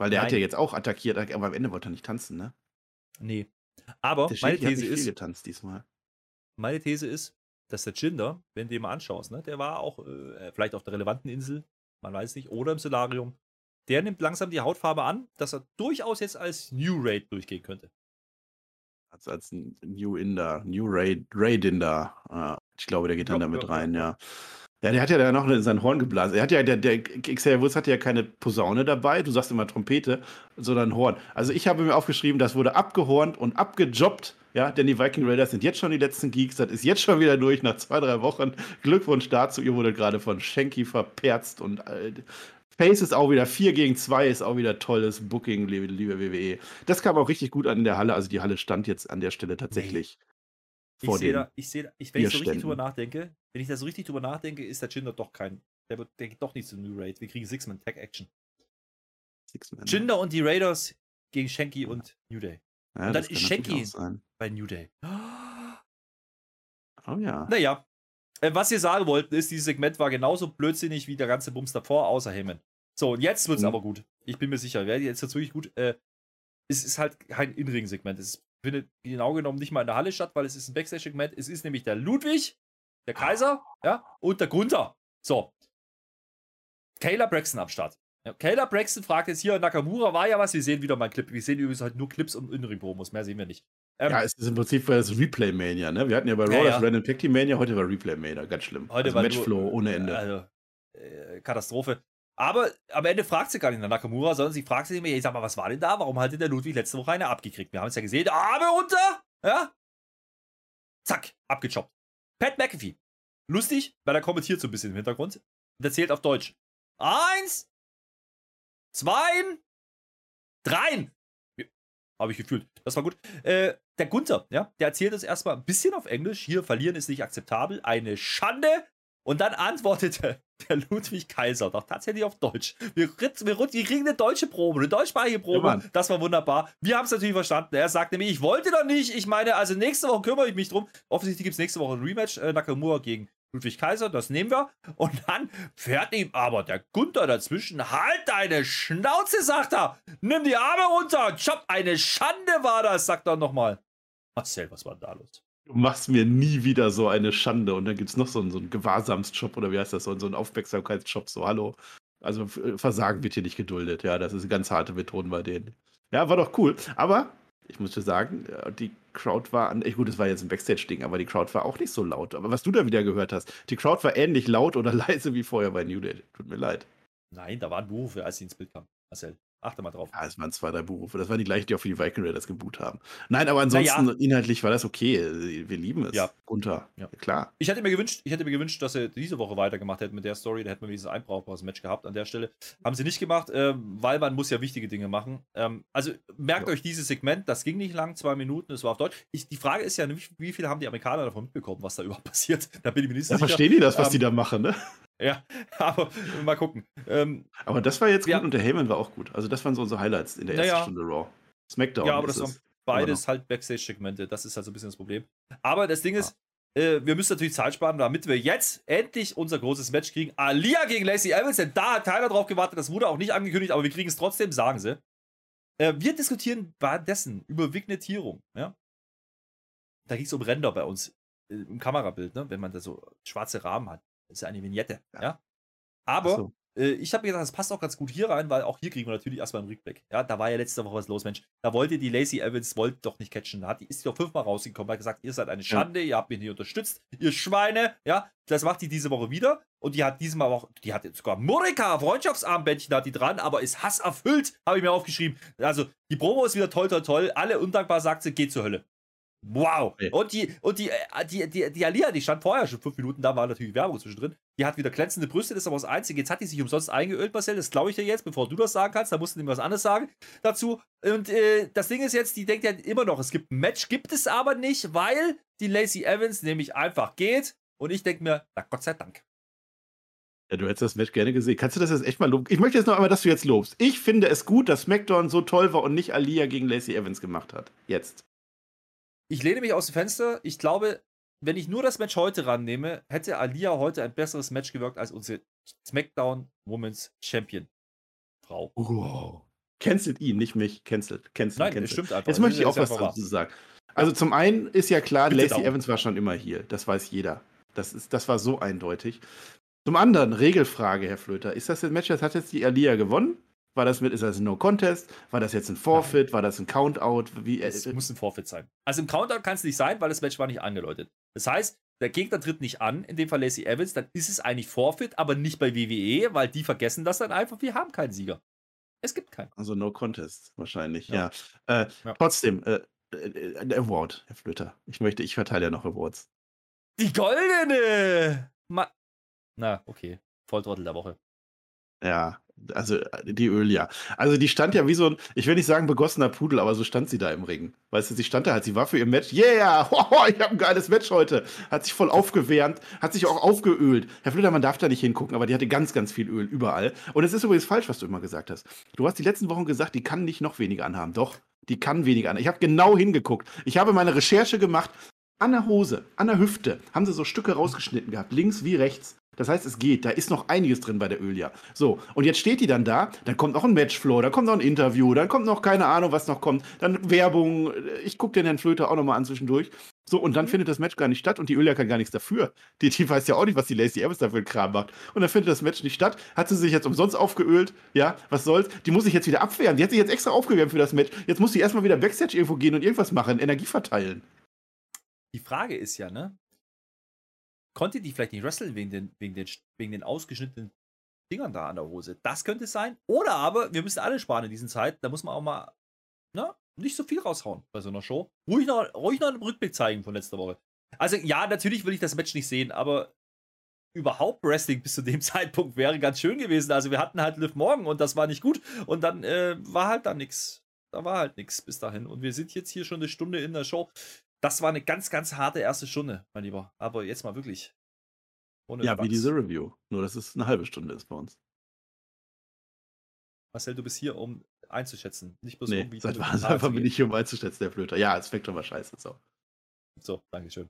Weil der hat Nein. ja jetzt auch attackiert, aber am Ende wollte er nicht tanzen, ne? Nee. Aber meine hat These, nicht viel ist, getanzt diesmal. meine These ist, dass der Jinder, wenn du den mal anschaust, ne, der war auch äh, vielleicht auf der relevanten Insel, man weiß nicht, oder im Solarium, der nimmt langsam die Hautfarbe an, dass er durchaus jetzt als New Raid durchgehen könnte. Als, als New Inder, New Raid, Raidinder. Ja, ich glaube, der geht dann Ja, damit ja, rein, ja. ja. Der hat ja da noch in sein Horn geblasen. Er hat ja, der, der Xavier Woods hatte ja keine Posaune dabei, du sagst immer Trompete, sondern Horn. Also ich habe mir aufgeschrieben, das wurde abgehornt und abgejobbt, ja, denn die Viking Raiders sind jetzt schon die letzten Geeks, das ist jetzt schon wieder durch nach zwei, drei Wochen. Glückwunsch dazu, ihr wurde gerade von Shanky verperzt und äh, Face ist auch wieder 4 gegen 2, ist auch wieder tolles Booking, liebe, liebe WWE. Das kam auch richtig gut an in der Halle, also die Halle stand jetzt an der Stelle tatsächlich Ich vor sehe da, ich sehe da, ich, wenn ich so richtig drüber nachdenke, wenn ich da so richtig drüber nachdenke, ist der Jinder doch kein, der wird, der geht doch nicht zu New Raid. Wir kriegen Six-Man Tag Action. Six-Man. Jinder und die Raiders gegen Shanky und New Day. Ja, Und dann ist sein. Bei New Day. Oh ja. Naja, äh, was wir sagen wollten, ist, dieses Segment war genauso blödsinnig wie der ganze Bums davor, außer Heyman. So, und jetzt wird es Mhm. aber gut. Ich bin mir sicher, wer- jetzt wird es wirklich gut. Äh, es ist halt kein In-Ring-Segment. Es findet genau genommen nicht mal in der Halle statt, weil es ist ein Backstage-Segment. Es ist nämlich der Ludwig, der Kaiser, ja, und der Gunther. So. Kayla Braxton am Start. Ja, Kayla Braxton fragt jetzt hier, Nakamura war ja was. Wir sehen wieder mal einen Clip. Wir sehen übrigens halt nur Clips und In-Ring-Promos. Mehr sehen wir nicht. Ähm, Ja, es ist im Prinzip das Replay-Mania, ne? Wir hatten ja bei Raw Ja, das ja. Random Tag Team Mania, heute war Replay-Mania, ganz schlimm. Heute also war Matchflow nur- ohne Ende. Also, äh, Katastrophe. Aber am Ende fragt sie gar nicht nach Nakamura, sondern sie fragt sich mir, ich sag mal, was war denn da? Warum hatte der Ludwig letzte Woche eine abgekriegt? Wir haben es ja gesehen, Arme runter, ja? Zack, abgechoppt. Pat McAfee. Lustig, weil er kommentiert so ein bisschen im Hintergrund. Und erzählt auf Deutsch. Eins, zwei, dreien. Habe ich gefühlt. Das war gut. Äh, der Gunther, ja, der erzählt uns erstmal ein bisschen auf Englisch. Hier, verlieren ist nicht akzeptabel. Eine Schande. Und dann antwortete der Ludwig Kaiser doch tatsächlich auf Deutsch. Wir, wir, wir kriegen eine deutsche Probe, eine deutschsprachige Ja, Probe. Mann. das war wunderbar. Wir haben es natürlich verstanden. Er sagt nämlich, ich wollte doch nicht. Ich meine, also nächste Woche kümmere ich mich drum. Offensichtlich gibt es nächste Woche ein Rematch. Äh, Nakamura gegen Ludwig Kaiser, das nehmen wir. Und dann fährt ihm aber der Gunther dazwischen. Halt deine Schnauze, sagt er. Nimm die Arme runter. Chop, eine Schande war das, sagt er nochmal. Marcel, was war da los? Du machst mir nie wieder so eine Schande. Und dann gibt es noch so einen, so einen Gewahrsamsjob oder wie heißt das? So, so einen. So, hallo. Also äh, Versagen wird hier nicht geduldet. Ja, das ist ganz harte Methoden bei denen. Ja, war doch cool. Aber ich muss dir sagen, äh, die Crowd war, an, gut, es war jetzt ein Backstage-Ding, aber die Crowd war auch nicht so laut. Aber was du da wieder gehört hast, die Crowd war ähnlich laut oder leise wie vorher bei New Day. Tut mir leid. Nein, da waren Berufe, als sie ins Bild kamen. Marcel. Achte mal drauf. Ja, es waren zwei, drei Berufe. Das waren die gleichen, die auch für die Viking Raiders geboot haben. Nein, aber ansonsten ja. inhaltlich war das okay. Wir lieben es. Ja. Unter. Ja. Klar. Ich hätte mir gewünscht, ich hätte mir gewünscht, dass sie diese Woche weitergemacht hätten mit der Story. Da hätten wir dieses ein brauchbares Match gehabt an der Stelle. Haben sie nicht gemacht, äh, weil man muss ja wichtige Dinge machen. Ähm, also merkt ja. euch dieses Segment, das ging nicht lang, zwei Minuten, es war auf Deutsch. Ich, die Frage ist ja, wie, wie viel haben die Amerikaner davon mitbekommen, was da überhaupt passiert? Da bin ich mir nicht ja, sicher. Verstehen die das, was ähm, die da machen, ne? Ja, aber mal gucken. Ähm, aber das war jetzt gut ja. und der Heyman war auch gut. Also das waren so unsere Highlights in der ersten naja. Stunde Raw. SmackDown. Ja, aber das waren beides halt Backstage-Segmente. Das ist halt so ein bisschen das Problem. Aber das Ding ja. ist, äh, wir müssen natürlich Zeit sparen, damit wir jetzt endlich unser großes Match kriegen. Alia gegen Lacey Evans, denn da hat Tyler drauf gewartet. Das wurde auch nicht angekündigt, aber wir kriegen es trotzdem, sagen sie. Äh, wir diskutieren währenddessen über Vignetierung. Ja? Da ging es um Ränder bei uns äh, im Kamerabild, ne? wenn man da so schwarze Rahmen hat. Das ist ja eine Vignette. Ja. ja? Aber so. äh, ich habe mir gedacht, das passt auch ganz gut hier rein, weil auch hier kriegen wir natürlich erstmal einen Rückblick. Ja, da war ja letzte Woche was los, Mensch. Da wollte die Lacey Evans wollte doch nicht catchen. Da hat die ist doch fünfmal rausgekommen, hat gesagt, ihr seid eine Schande, ihr habt mich nicht unterstützt, ihr Schweine. Ja, das macht die diese Woche wieder. Und die hat diesmal auch, die hat jetzt sogar Murika, Freundschaftsarmbändchen hat die dran, aber ist hasserfüllt, habe ich mir aufgeschrieben. Also, die Promo ist wieder toll, toll, toll. Alle undankbar sagt sie, geht zur Hölle. Wow. Okay. Und die, und die, äh, die, die, die Alia, die stand vorher schon fünf Minuten, da war natürlich Werbung zwischendrin. Die hat wieder glänzende Brüste, das ist aber das Einzige. Jetzt hat die sich umsonst eingeölt, Marcel, das glaube ich dir jetzt, bevor du das sagen kannst. Da musst du ihm was anderes sagen dazu. Und äh, das Ding ist jetzt, die denkt ja immer noch, es gibt ein Match, gibt es aber nicht, weil die Lacey Evans nämlich einfach geht. Und ich denke mir, na Gott sei Dank. Ja, du hättest das Match gerne gesehen. Kannst du das jetzt echt mal loben? Ich möchte jetzt noch einmal, dass du jetzt lobst. Ich finde es gut, dass SmackDown so toll war und nicht Alia gegen Lacey Evans gemacht hat. Jetzt ich lehne mich aus dem Fenster. Ich glaube, wenn ich nur das Match heute rannehme, hätte Alia heute ein besseres Match gewirkt als unsere SmackDown Women's Champion Frau. Wow. Cancelt ihn, nicht mich. Cancelt. Cancelt. Nein, cancelt. stimmt einfach. Jetzt möchte ich auch was dazu sagen. Also zum einen ist ja klar, Bitte Lacey Evans war schon immer hier. Das weiß jeder. Das, ist, das war so eindeutig. Zum anderen, Regelfrage, Herr Flöter. Ist das ein Match, das hat jetzt die Alia gewonnen? War das mit, ist das ein No-Contest? War das jetzt ein Forfeit? Nein. War das ein Countout? Wie, es äh, muss ein Forfeit sein. Also im Countout kann es nicht sein, weil das Match war nicht angeläutet. Das heißt, der Gegner tritt nicht an, in dem Fall Lacey Evans, dann ist es eigentlich Forfeit, aber nicht bei WWE, weil die vergessen das dann einfach, wir haben keinen Sieger. Es gibt keinen. Also No Contest wahrscheinlich, ja. ja. Äh, ja. Trotzdem, äh, äh, ein Award, Herr Flöter. Ich möchte, ich verteile ja noch Awards. Die goldene! Ma Na, okay. Volltrottel der Woche. Ja, also äh, die Ölia. Also die stand ja wie so ein, ich will nicht sagen begossener Pudel, aber so stand sie da im Ring. Weißt du, sie stand da halt, sie war für ihr Match, yeah, hoho, ich habe ein geiles Match heute. Hat sich voll aufgewärmt, hat sich auch aufgeölt. Herr Flöter, man darf da nicht hingucken, aber die hatte ganz, ganz viel Öl überall. Und es ist übrigens falsch, was du immer gesagt hast. Du hast die letzten Wochen gesagt, die kann nicht noch weniger anhaben. Doch, die kann weniger anhaben. Ich habe genau hingeguckt. Ich habe meine Recherche gemacht. An der Hose, an der Hüfte haben sie so Stücke rausgeschnitten gehabt, links wie rechts. Das heißt, es geht. Da ist noch einiges drin bei der Ölia. So, und jetzt steht die dann da, dann kommt noch ein Matchfloor, dann kommt noch ein Interview, dann kommt noch keine Ahnung, was noch kommt, dann Werbung. Ich gucke den Herrn Flöter auch nochmal an zwischendurch. So, und dann mhm. findet das Match gar nicht statt und die Ölia kann gar nichts dafür. Die, die weiß ja auch nicht, was die Lacey Evans dafür Kram macht. Und dann findet das Match nicht statt. Hat sie sich jetzt umsonst aufgeölt? Ja, was soll's? Die muss sich jetzt wieder abwehren. Die hat sich jetzt extra aufgewärmt für das Match. Jetzt muss sie erstmal wieder Backstage irgendwo gehen und irgendwas machen, Energie verteilen. Die Frage ist ja, ne? Konnte die vielleicht nicht wresteln wegen den, wegen den, wegen den ausgeschnittenen Dingern da an der Hose. Das könnte es sein. Oder aber, wir müssen alle sparen in diesen Zeiten. Da muss man auch mal ne, nicht so viel raushauen bei so einer Show. Ruhig noch, ruhig noch einen Rückblick zeigen von letzter Woche. Also, ja, natürlich will ich das Match nicht sehen, aber überhaupt Wrestling bis zu dem Zeitpunkt wäre ganz schön gewesen. Also, wir hatten halt Liv Morgan und das war nicht gut. Und dann äh, war halt da nichts. Da war halt nichts bis dahin. Und wir sind jetzt hier schon eine Stunde in der Show. Das war eine ganz, ganz harte erste Stunde, mein Lieber. Aber jetzt mal wirklich. Ohne ja, Bugs. wie diese Review. Nur, dass es eine halbe Stunde ist bei uns. Marcel, du bist hier, um einzuschätzen. Nicht bloß nee, um wie seit wann einfach bin ich hier, um einzuschätzen, der Flöter. Ja, es fängt schon mal scheiße. So, so Dankeschön.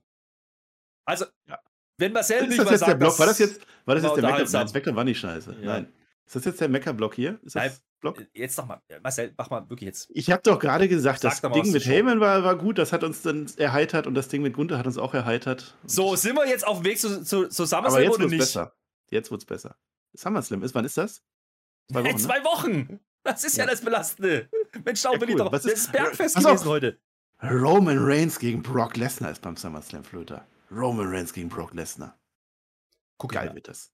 Also, ja. Wenn Marcel Ist nicht das mal jetzt der sagt, Block? War das jetzt, war das war jetzt der Mecker? Nein, das Mecker war nicht scheiße. Ja. Nein. Ist das jetzt der Mecker-Block hier? Ist Nein. Block? Jetzt noch mal, Marcel, mach mal wirklich jetzt. Ich habe doch gerade gesagt, Sag das Ding mit. Heyman war, war gut, das hat uns dann erheitert und das Ding mit Gunther hat uns auch erheitert. So, sind wir jetzt auf dem Weg zu, zu, zu Aber SummerSlam jetzt oder wird's nicht? besser. Jetzt wird's besser. SummerSlam ist, wann ist das? Zwei Hey, Wochen, ne? zwei Wochen! Das ist ja, Ja. das Belastende. Mensch, schau Ja, cool. doch. Was Das ist- ist Bergfest Pass auf. gewesen heute. Roman Reigns gegen Brock Lesnar ist beim SummerSlam Flöter. Roman Reigns gegen Brock Lesnar. Guck Geil mal. wird das.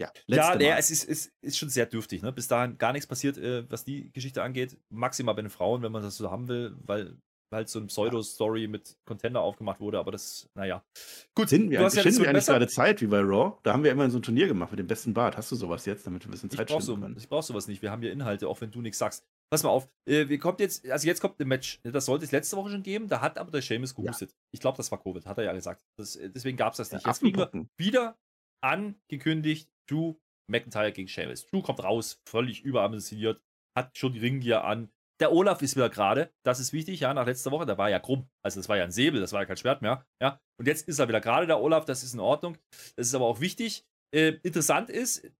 Ja, Ja, Mal. es ist, ist, ist schon sehr dürftig. Ne? Bis dahin gar nichts passiert, äh, was die Geschichte angeht. Maximal bei den Frauen, wenn man das so haben will, weil halt so eine Pseudo-Story mit Contender aufgemacht wurde. Aber das, naja. Gut, Sind wir, du hast ja wir eigentlich gerade Zeit wie bei Raw? Da haben wir immer so ein Turnier gemacht mit dem besten Bart. Hast du sowas jetzt, damit wir ein bisschen Ich Zeit brauch, so, können? ich brauch sowas nicht. Wir haben hier Inhalte, auch wenn du nichts sagst. Pass mal auf. Äh, wir kommt jetzt, also jetzt kommt ein Match. Das sollte es letzte Woche schon geben. Da hat aber der Seamus gehustet. Ich glaube, das war Covid, hat er ja gesagt. Das, äh, deswegen gab es das nicht. Ja, Jetzt kriegen wir Affenpocken. wieder angekündigt, Drew McIntyre gegen Sheamus. Drew kommt raus, völlig überambitioniert, hat schon die Ringgear an. Der Olaf ist wieder gerade, das ist wichtig, ja, nach letzter Woche, der war ja krumm. Also das war ja ein Säbel, das war ja kein Schwert mehr, ja. Und jetzt ist er wieder gerade, der Olaf, das ist in Ordnung. Das ist aber auch wichtig. Äh, interessant ist,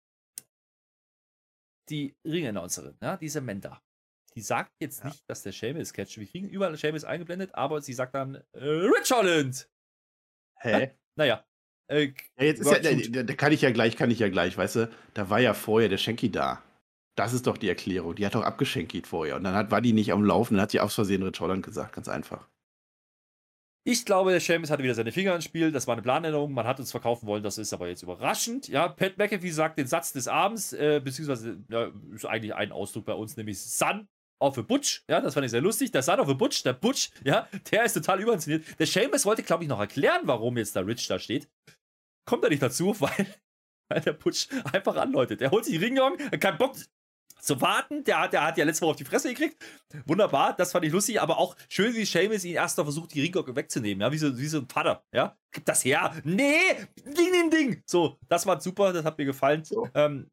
die Ring-Announcerin, ja, diese Menda, die sagt jetzt Ja. nicht, dass der Sheamus catcht. Wir kriegen überall Sheamus eingeblendet, aber sie sagt dann, äh, Rich Holland! Hä? Naja. Äh, Ja, jetzt ist ja, da, da kann ich ja gleich, kann ich ja gleich, weißt du, da war ja vorher der Schenki da. Das ist doch die Erklärung. Die hat doch abgeschenkit vorher. Und dann hat, war die nicht am Laufen, dann hat sie aus Versehen Rich Holland gesagt, ganz einfach. Ich glaube, der Seamus hatte wieder seine Finger ins Spiel. Das war eine Planänderung. Man hat uns verkaufen wollen. Das ist aber jetzt überraschend. Ja, Pat McAfee sagt den Satz des Abends, äh, beziehungsweise ja, ist eigentlich ein Ausdruck bei uns, nämlich Sun auf a Butch. Ja, das fand ich sehr lustig. Der Sun auf a Butch, der Butch, ja, der ist total überinszeniert. Der Seamus wollte, glaube ich, noch erklären, warum jetzt der Rich da steht. Kommt er nicht dazu, weil, weil der Butch einfach anläutet. Er holt sich die Ringjong, keinen Bock zu warten. Der hat, der hat ja letzte Woche auf die Fresse gekriegt. Wunderbar, das fand ich lustig, aber auch schön, wie Seamus ihn erst noch versucht, die Ringglocke wegzunehmen, ja, wie so, wie so ein Vater, ja. Gib das her. Nee, ding, ding, ding. So, das war super, das hat mir gefallen. So. Ähm,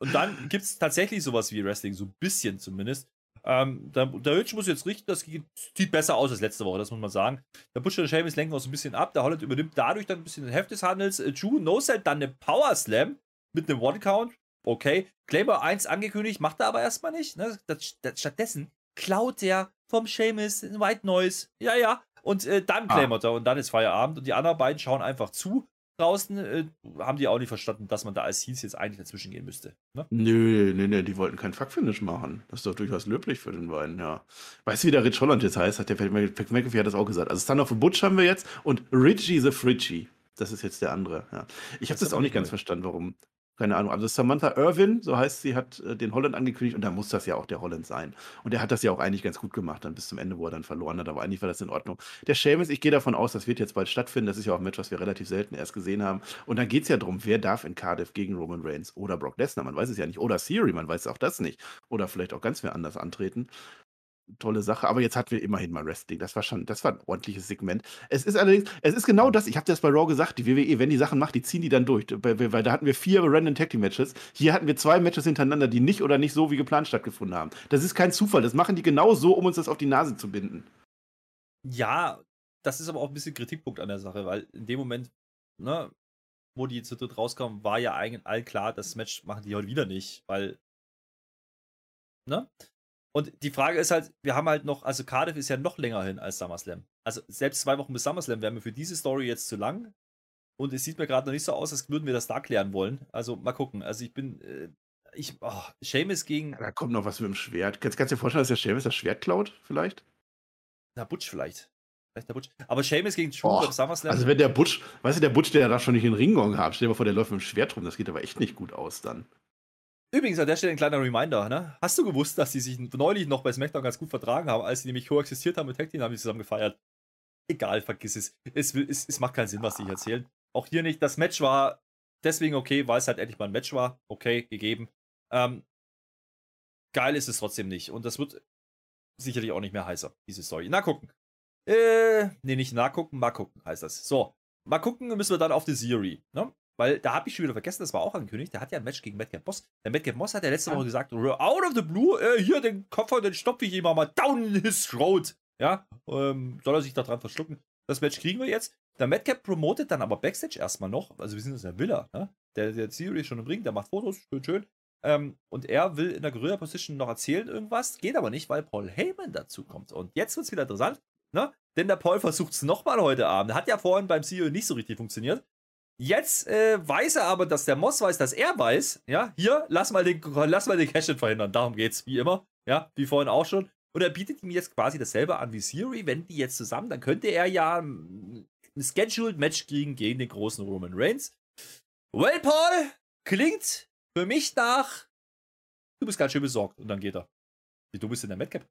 und dann gibt es tatsächlich sowas wie Wrestling, so ein bisschen zumindest. Ähm, der, der Rich muss jetzt richten, das sieht besser aus als letzte Woche, das muss man sagen. Der Butcher und der Seamus lenken auch so ein bisschen ab. Der Holland übernimmt dadurch dann ein bisschen den Heft des Handels. Äh, Drew no dann eine Power Slam mit einem One-Count. Okay. Claymore 1 angekündigt, macht er aber erstmal nicht. Ne? Das, das, stattdessen klaut der vom Seamus den White Noise. Ja, ja. Und äh, dann Ah. claimert er und dann ist Feierabend und die anderen beiden schauen einfach zu. Draußen äh, haben die auch nicht verstanden, dass man da als Heels jetzt eigentlich dazwischen gehen müsste. Ne? Nö, nö, nö, die wollten kein Fuckfinish machen. Das ist doch durchaus löblich für den beiden, ja. Weißt du, wie der Rich Holland jetzt heißt? Hat der Pat Mc- Pat McAfee hat das auch gesagt. Also Stand of a Butch haben wir jetzt und Richie the Fritchie. Das ist jetzt der andere, ja. Ich habe das aber auch nicht ganz verstanden, warum. Keine Ahnung. Also Samantha Irwin, so heißt sie, hat äh, den Holland angekündigt und da muss das ja auch der Holland sein. Und der hat das ja auch eigentlich ganz gut gemacht, dann bis zum Ende, wo er dann verloren hat. Aber eigentlich war das in Ordnung. Der Seamus, ich gehe davon aus, das wird jetzt bald stattfinden. Das ist ja auch ein Match, was wir relativ selten erst gesehen haben. Und dann geht es ja darum, wer darf in Cardiff gegen Roman Reigns oder Brock Lesnar. Man weiß es ja nicht. Oder Theory, man weiß auch das nicht. Oder vielleicht auch ganz wer anders antreten. Tolle Sache. Aber jetzt hatten wir immerhin mal Wrestling. Das war schon, das war ein ordentliches Segment. Es ist allerdings, es ist genau das, ich habe das bei Raw gesagt, die WWE, wenn die Sachen macht, die ziehen die dann durch. Weil, da hatten wir vier Random Tag Team Matches. Hier hatten wir zwei Matches hintereinander, die nicht oder nicht so wie geplant stattgefunden haben. Das ist kein Zufall. Das machen die genau so, um uns das auf die Nase zu binden. Ja, das ist aber auch ein bisschen Kritikpunkt an der Sache, weil in dem Moment, ne, wo die zu dritt rauskamen, war ja eigentlich allen klar, das Match machen die heute wieder nicht, weil, ne? Und die Frage ist halt, wir haben halt noch, also Cardiff ist ja noch länger hin als SummerSlam. Also selbst zwei Wochen bis SummerSlam wären mir für diese Story jetzt zu lang. Und es sieht mir gerade noch nicht so aus, als würden wir das da klären wollen. Also mal gucken. Also ich bin, äh, ich, oh, Seamus gegen, Da kommt noch was mit dem Schwert. Kannst, kannst du dir vorstellen, dass der Seamus das Schwert klaut, vielleicht? na Butch vielleicht. Vielleicht der Butch. Aber Seamus gegen Drew beim SummerSlam. Also wenn der Butch, weißt du, der Butch, der da schon nicht den Ringgong hat, stell dir mal vor, der läuft mit dem Schwert rum, das geht aber echt nicht gut aus dann. Übrigens an der Stelle ein kleiner Reminder, ne? Hast du gewusst, dass die sich neulich noch bei SmackDown ganz gut vertragen haben, als sie nämlich koexistiert haben mit Tag Team, haben die zusammen gefeiert. Egal, vergiss es. Es, es. es macht keinen Sinn, was die hier erzählen. Auch hier nicht. Das Match war deswegen okay, weil es halt endlich mal ein Match war. Okay, gegeben. Ähm, geil ist es trotzdem nicht. Und das wird sicherlich auch nicht mehr heißer, diese Story. Na gucken. Äh, nee, nicht nachgucken, mal gucken heißt das. So, mal gucken müssen wir dann auf die Theory, ne? Weil da habe ich schon wieder vergessen, das war auch angekündigt. Der hat ja ein Match gegen Madcap Boss. Der Madcap Boss hat ja letzte Woche gesagt, out of the blue, äh, hier den Koffer, den stopfe ich immer mal down his throat. Ja, ähm, soll er sich da dran verschlucken. Das Match kriegen wir jetzt. Der Madcap promotet dann aber Backstage erstmal noch, also wir sind in der Villa, ne? Der, der Theory ist schon im Ring, der macht Fotos, schön, schön. Ähm, und er will in der Gorilla-Position noch erzählen irgendwas, geht aber nicht, weil Paul Heyman dazu kommt. Und jetzt wird es wieder interessant, ne? Denn der Paul versucht es nochmal heute Abend. Hat ja vorhin beim CEO nicht so richtig funktioniert. Jetzt äh, weiß er aber, dass der Moss weiß, dass er weiß, ja, hier, lass mal den, lass mal den Cash verhindern. Darum geht's, wie immer, ja, wie vorhin auch schon. Und er bietet ihm jetzt quasi dasselbe an wie Siri. Wenn die jetzt zusammen, dann könnte er ja ein Scheduled Match kriegen gegen den großen Roman Reigns. Well, Paul, klingt für mich nach, du bist ganz schön besorgt. Und dann geht er. Wie du bist in der Madcap.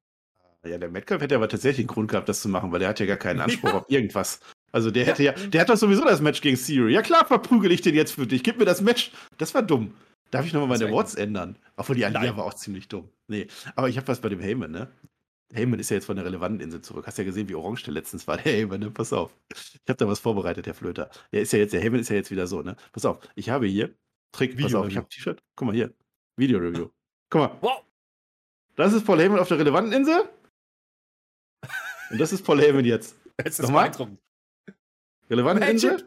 Ja, der Metcalf hätte aber tatsächlich einen Grund gehabt, das zu machen, weil der hat ja gar keinen Anspruch ja. auf irgendwas. Also der hätte ja, der hat doch sowieso das Match gegen Siri. Ja klar, verprügel ich den jetzt für dich. Gib mir das Match. Das war dumm. Darf ich nochmal meine Worts ändern? Obwohl die Alia war auch ziemlich dumm. Nee, aber ich habe was bei dem Heyman, ne? Heyman ist ja jetzt von der relevanten Insel zurück. Hast ja gesehen, wie orange der letztens war, der Heyman, ne? Pass auf. Ich habe da was vorbereitet, Herr Flöter. Der ist ja jetzt, der Heyman ist ja jetzt wieder so, ne? Pass auf, ich habe hier, Trick, pass auf, ich habe T-Shirt. Guck mal hier. Video-Review. Guck mal. Wow. Das ist Paul Heyman auf der relevanten Insel. Und das ist Paul Heyman jetzt. Jetzt ist beeindruckend. Relevante Insel?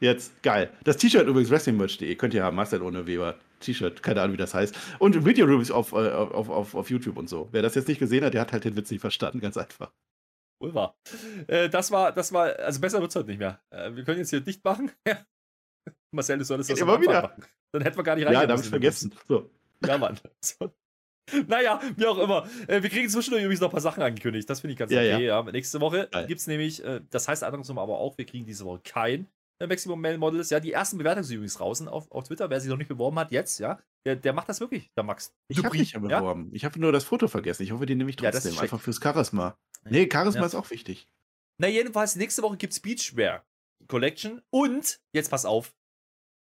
Jetzt, geil. Das T-Shirt übrigens wrestlingmerch.de könnt ihr haben, Marcel ohne Weber. T-Shirt, keine Ahnung, wie das heißt. Und Video-Reviews auf, äh, auf, auf, auf YouTube und so. Wer das jetzt nicht gesehen hat, der hat halt den Witz nicht verstanden, ganz einfach. Wohl. Äh, das war, das war, also besser wird es heute nicht mehr. Äh, wir können jetzt hier dicht machen. Marcel, du solltest das immer wieder machen. Dann hätten wir gar nicht rein. Ja, da hab ich vergessen. So. Ja, Mann. So. Naja, wie auch immer. Äh, wir kriegen zwischendurch übrigens noch ein paar Sachen angekündigt. Das finde ich ganz ja, okay. Ja. Ja. Nächste Woche gibt es nämlich, äh, das heißt andersrum aber auch, wir kriegen diese Woche kein äh, Maximum Mail Models. Ja, die ersten Bewertungen sind übrigens draußen auf, auf Twitter. Wer sich noch nicht beworben hat, jetzt, ja, der, der macht das wirklich, der Max. Ich habe mich ja beworben. Ich habe nur das Foto vergessen. Ich hoffe, die nehme ich trotzdem. Ja, einfach fürs Charisma. Nee, Charisma ist auch wichtig. Na, jedenfalls, nächste Woche gibt es Beachwear Collection und, jetzt pass auf,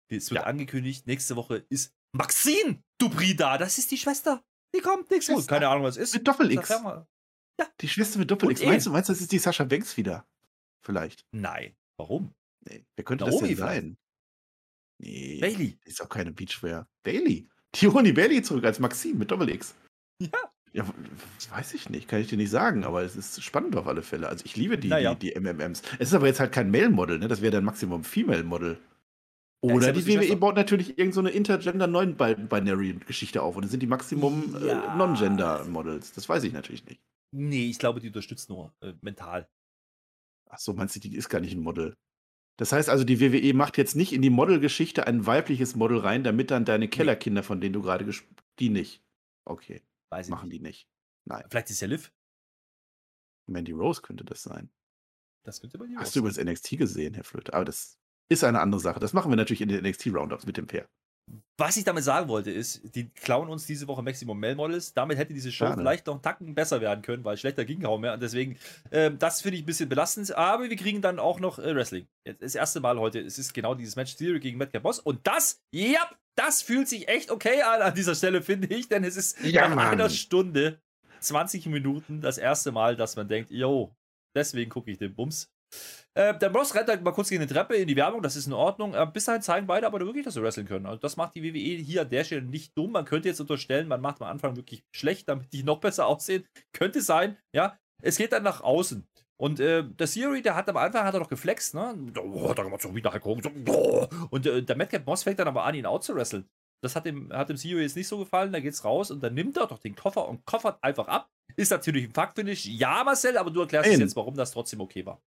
es wird angekündigt, nächste Woche ist Maxine Dubri da. Das ist die Schwester die kommt nächste Woche. Keine Ahnung, was ist. Mit Doppel-X. Ja. Die Schwester mit Doppel-X. Meinst du, meinst du, das ist die Sascha Banks wieder? Vielleicht. Nein. Warum? Nee. Wer könnte Naomi das denn sein? Nee. Bailey. Ist auch keine Beachwear. Bailey. Die holen die Bailey zurück als Maxim mit Doppel-X. Ja. Ja, weiß ich nicht, kann ich dir nicht sagen, aber es ist spannend auf alle Fälle. Also ich liebe die, naja. die, die MMMs. Es ist aber jetzt halt kein Male-Model, ne? Das wäre dann Maximum Female-Model. Oder die WWE baut natürlich irgendeine so Intergender Non-Binary-Geschichte auf und dann sind die Maximum äh, ja. äh, Non-Gender-Models. Das weiß ich natürlich nicht. Nee, ich glaube, die unterstützt nur äh, mental. Ach so, meinst du, die ist gar nicht ein Model? Das heißt also, die WWE macht jetzt nicht in die Model-Geschichte ein weibliches Model rein, damit dann deine Kellerkinder, von denen du gerade gesprochen Die nicht. Okay. Weiß Machen nicht. die nicht. Nein. Vielleicht ist ja Liv. Mandy Rose könnte das sein. Das könnte bei dir Hast du übrigens NXT gesehen, Herr Flöte? Aber das ist eine andere Sache. Das machen wir natürlich in den NXT-Roundups mit dem Pair. Was ich damit sagen wollte, ist, die klauen uns diese Woche Maximum Male Models. Damit hätte diese Show Schade. vielleicht noch einen Tacken besser werden können, weil schlechter ging kaum mehr. Und deswegen, äh, das finde ich ein bisschen belastend. Aber wir kriegen dann auch noch äh, Wrestling. Das erste Mal heute, es ist genau dieses Match Theory gegen Madcap Boss. Und das, ja, das fühlt sich echt okay an an dieser Stelle, finde ich. Denn es ist ja, nach Mann. einer Stunde, 20 Minuten das erste Mal, dass man denkt, yo, deswegen gucke ich den Bums. Äh, der Boss rennt halt mal kurz gegen die Treppe in die Werbung, das ist in Ordnung. Äh, bis dahin zeigen beide aber wirklich, dass sie wresteln können. Also das macht die WWE hier an der Stelle nicht dumm. Man könnte jetzt unterstellen, man macht am Anfang wirklich schlecht, damit die noch besser aussehen. Könnte sein, ja. Es geht dann nach außen. Und äh, der Siri, der hat am Anfang hat er noch geflext, ne? Oh, da so wieder Hogan. Oh. Und äh, der Madcap Boss fängt dann aber an, ihn out zu wresteln. Das hat dem, hat dem CEO jetzt nicht so gefallen. Da geht's raus und dann nimmt er doch den Koffer und koffert einfach ab. Ist natürlich ein Fuck-Finish. Ja, Marcel, aber du erklärst jetzt, warum das trotzdem okay war.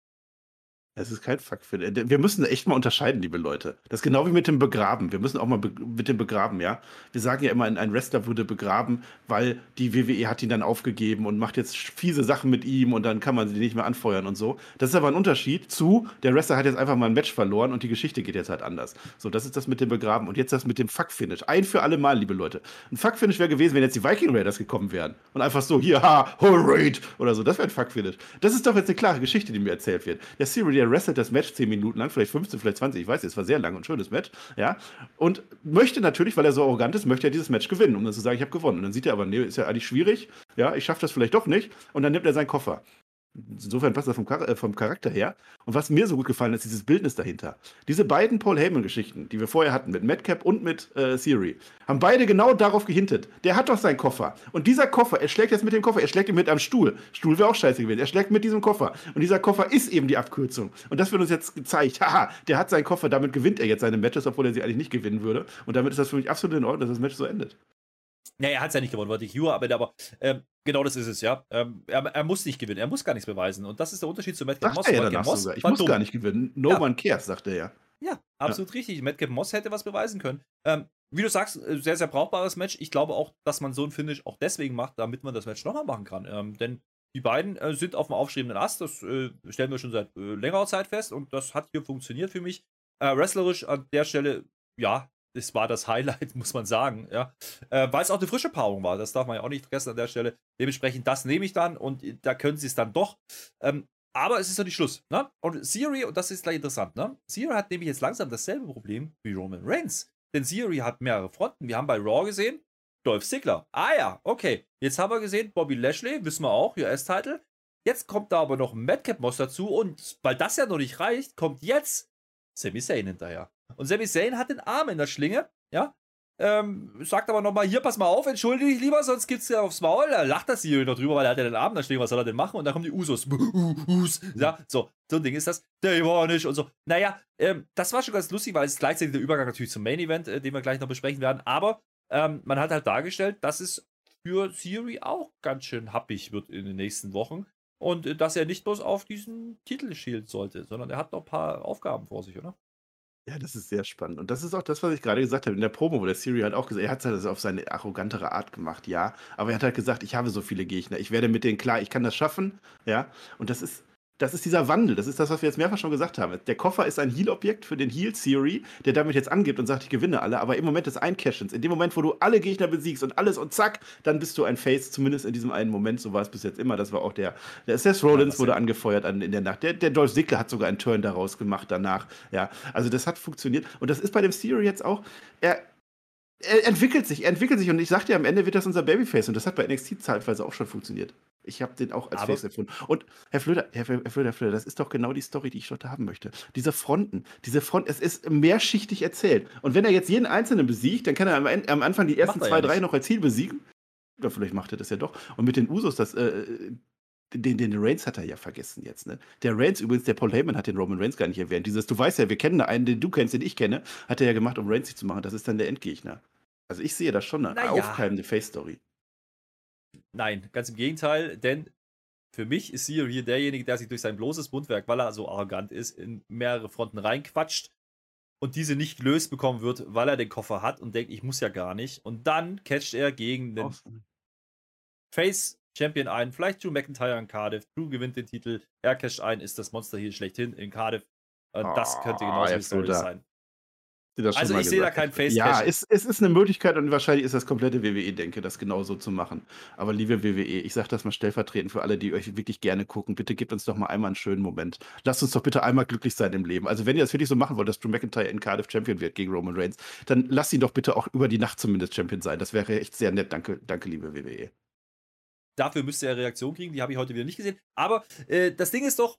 Es ist kein Fuck für. Wir müssen echt mal unterscheiden, liebe Leute. Das ist genau wie mit dem Begraben. Wir müssen auch mal mit dem Begraben, ja. Wir sagen ja immer, ein Wrestler wurde begraben, weil die WWE hat ihn dann aufgegeben und macht jetzt fiese Sachen mit ihm und dann kann man sie nicht mehr anfeuern und so. Das ist aber ein Unterschied zu, der Wrestler hat jetzt einfach mal ein Match verloren und die Geschichte geht jetzt halt anders. So, das ist das mit dem Begraben. Und jetzt das mit dem Fuck-Finish. Ein für alle Mal, liebe Leute. Ein Fuck-Finish wäre gewesen, wenn jetzt die Viking Raiders gekommen wären. Und einfach so, hier, ha, Whole Raid oder so. Das wäre ein Fuck-Finish. Das ist doch jetzt eine klare Geschichte, die mir erzählt wird. Der Siri, der wrestelt das Match 10 Minuten lang, vielleicht 15, vielleicht 20, ich weiß, es war sehr lang und schönes Match, ja, und möchte natürlich, weil er so arrogant ist, möchte er dieses Match gewinnen, um dann zu sagen, ich habe gewonnen. Und dann sieht er aber, nee, ist ja eigentlich schwierig, ja, ich schaffe das vielleicht doch nicht, und dann nimmt er seinen Koffer. Insofern passt das vom, Char äh, vom Charakter her. Und was mir so gut gefallen ist, dieses Bildnis dahinter. Diese beiden Paul Heyman-Geschichten, die wir vorher hatten, mit Madcap und mit äh, Siri, haben beide genau darauf gehintet. Der hat doch seinen Koffer. Und dieser Koffer, er schlägt jetzt mit dem Koffer, er schlägt ihn mit einem Stuhl. Stuhl wäre auch scheiße gewesen. Er schlägt mit diesem Koffer. Und dieser Koffer ist eben die Abkürzung. Und das wird uns jetzt gezeigt. Haha, der hat seinen Koffer, damit gewinnt er jetzt seine Matches, obwohl er sie eigentlich nicht gewinnen würde. Und damit ist das für mich absolut in Ordnung, dass das Match so endet. Ja, er hat es ja nicht gewonnen, wollte ich Hugh, aber, aber ähm, genau das ist es, ja. Ähm, er, er, muss nicht gewinnen, er muss gar nichts beweisen. Und das ist der Unterschied zu Madcap Moss. Er ja Moss ich muss dumm. gar nicht gewinnen. No ja. one cares, sagt er ja. Ja, absolut ja. richtig. Madcap Moss hätte was beweisen können. Ähm, wie du sagst, äh, sehr, sehr brauchbares Match. Ich glaube auch, dass man so ein Finish auch deswegen macht, damit man das Match nochmal machen kann. Ähm, denn die beiden äh, sind auf dem aufstrebenden Ast. Das äh, stellen wir schon seit äh, längerer Zeit fest. Und das hat hier funktioniert für mich. Äh, wrestlerisch an der Stelle, ja, es war das Highlight, muss man sagen, ja. Äh, Weil es auch eine frische Paarung war, das darf man ja auch nicht vergessen an der Stelle. Dementsprechend, das nehme ich dann und da können sie es dann doch. Ähm, aber es ist noch nicht Schluss, ne? Und Siri, und das ist gleich interessant, ne? Siri hat nämlich jetzt langsam dasselbe Problem wie Roman Reigns. Denn Siri hat mehrere Fronten. Wir haben bei Raw gesehen, Dolph Ziggler. Ah ja, okay. Jetzt haben wir gesehen, Bobby Lashley, wissen wir auch, US-Title. Jetzt kommt da aber noch ein Madcap Moss dazu und weil das ja noch nicht reicht, kommt jetzt Sami Zayn hinterher. Und Sami Zayn hat den Arm in der Schlinge, ja. Ähm, sagt aber nochmal, hier, pass mal auf, entschuldige dich lieber, sonst gibt's ja aufs Maul. Da lacht das hier noch drüber, weil er hat ja den Arm in der Schlinge, was soll er denn machen? Und dann kommen die Usos. Ja, so, so ein Ding ist das. Der war nicht und so. Naja, ähm, das war schon ganz lustig, weil es gleichzeitig der Übergang natürlich zum Main Event, äh, den wir gleich noch besprechen werden. Aber ähm, man hat halt dargestellt, dass es für Siri auch ganz schön happig wird in den nächsten Wochen. Und äh, dass er nicht bloß auf diesen Titel schielen sollte, sondern er hat noch ein paar Aufgaben vor sich, oder? Ja, das ist sehr spannend. Und das ist auch das, was ich gerade gesagt habe in der Promo, wo der Siri halt auch gesagt er hat es halt auf seine arrogantere Art gemacht, ja. Aber er hat halt gesagt, ich habe so viele Gegner, ich werde mit denen klar, ich kann das schaffen, ja. Und das ist, das ist dieser Wandel. Das ist das, was wir jetzt mehrfach schon gesagt haben. Der Koffer ist ein Heal-Objekt für den Heal-Theory, der damit jetzt angibt und sagt, ich gewinne alle. Aber im Moment des Eincashens, in dem Moment, wo du alle Gegner besiegst und alles und zack, dann bist du ein Face, zumindest in diesem einen Moment. So war es bis jetzt immer. Das war auch der, der Seth Rollins wurde angefeuert an, in der Nacht. Der, der Dolph Ziggler hat sogar einen Turn daraus gemacht danach. Ja, also das hat funktioniert. Und das ist bei dem Theory jetzt auch. Er, er entwickelt sich, er entwickelt sich und ich sagte ja, am Ende wird das unser Babyface und das hat bei NXT zeitweise auch schon funktioniert. Ich habe den auch als Aber Face empfunden. Und Herr Flöder, Herr, Herr Flöder, Herr Flöder, das ist doch genau die Story, die ich dort haben möchte. Diese Fronten, diese Front, es ist mehrschichtig erzählt. Und wenn er jetzt jeden Einzelnen besiegt, dann kann er am, am Anfang die ersten zwei, ja drei noch als Ziel besiegen. Oder vielleicht macht er das ja doch. Und mit den Usos, das, äh, den, den Reigns hat er ja vergessen jetzt, ne? Der Reigns, übrigens, der Paul Heyman hat den Roman Reigns gar nicht erwähnt. Dieses, du weißt ja, wir kennen einen, den du kennst, den ich kenne, hat er ja gemacht, um Reigns nicht zu machen. Das ist dann der Endgegner. Also ich sehe da schon eine naja. aufkeimende Face-Story. Nein, ganz im Gegenteil, denn für mich ist Sio hier derjenige, der sich durch sein bloßes Mundwerk, weil er so arrogant ist, in mehrere Fronten reinquatscht und diese nicht gelöst bekommen wird, weil er den Koffer hat und denkt, ich muss ja gar nicht. Und dann catcht er gegen den awesome. Face Champion ein, vielleicht Drew McIntyre in Cardiff. Drew gewinnt den Titel, er catcht ein, ist das Monster hier schlechthin in Cardiff. Und oh, das könnte genauso die Story sein also ich sehe da kein face Ja, es, es, ist eine Möglichkeit und wahrscheinlich ist das komplette WWE-Denke, das genauso zu machen. Aber liebe WWE, ich sage das mal stellvertretend für alle, die euch wirklich gerne gucken, bitte gebt uns doch mal einmal einen schönen Moment. Lasst uns doch bitte einmal glücklich sein im Leben. Also wenn ihr das wirklich so machen wollt, dass Drew McIntyre in Cardiff Champion wird gegen Roman Reigns, dann lasst ihn doch bitte auch über die Nacht zumindest Champion sein. Das wäre echt sehr nett. Danke, danke liebe WWE. Dafür müsste er Reaktion kriegen, die habe ich heute wieder nicht gesehen. Aber äh, das Ding ist doch,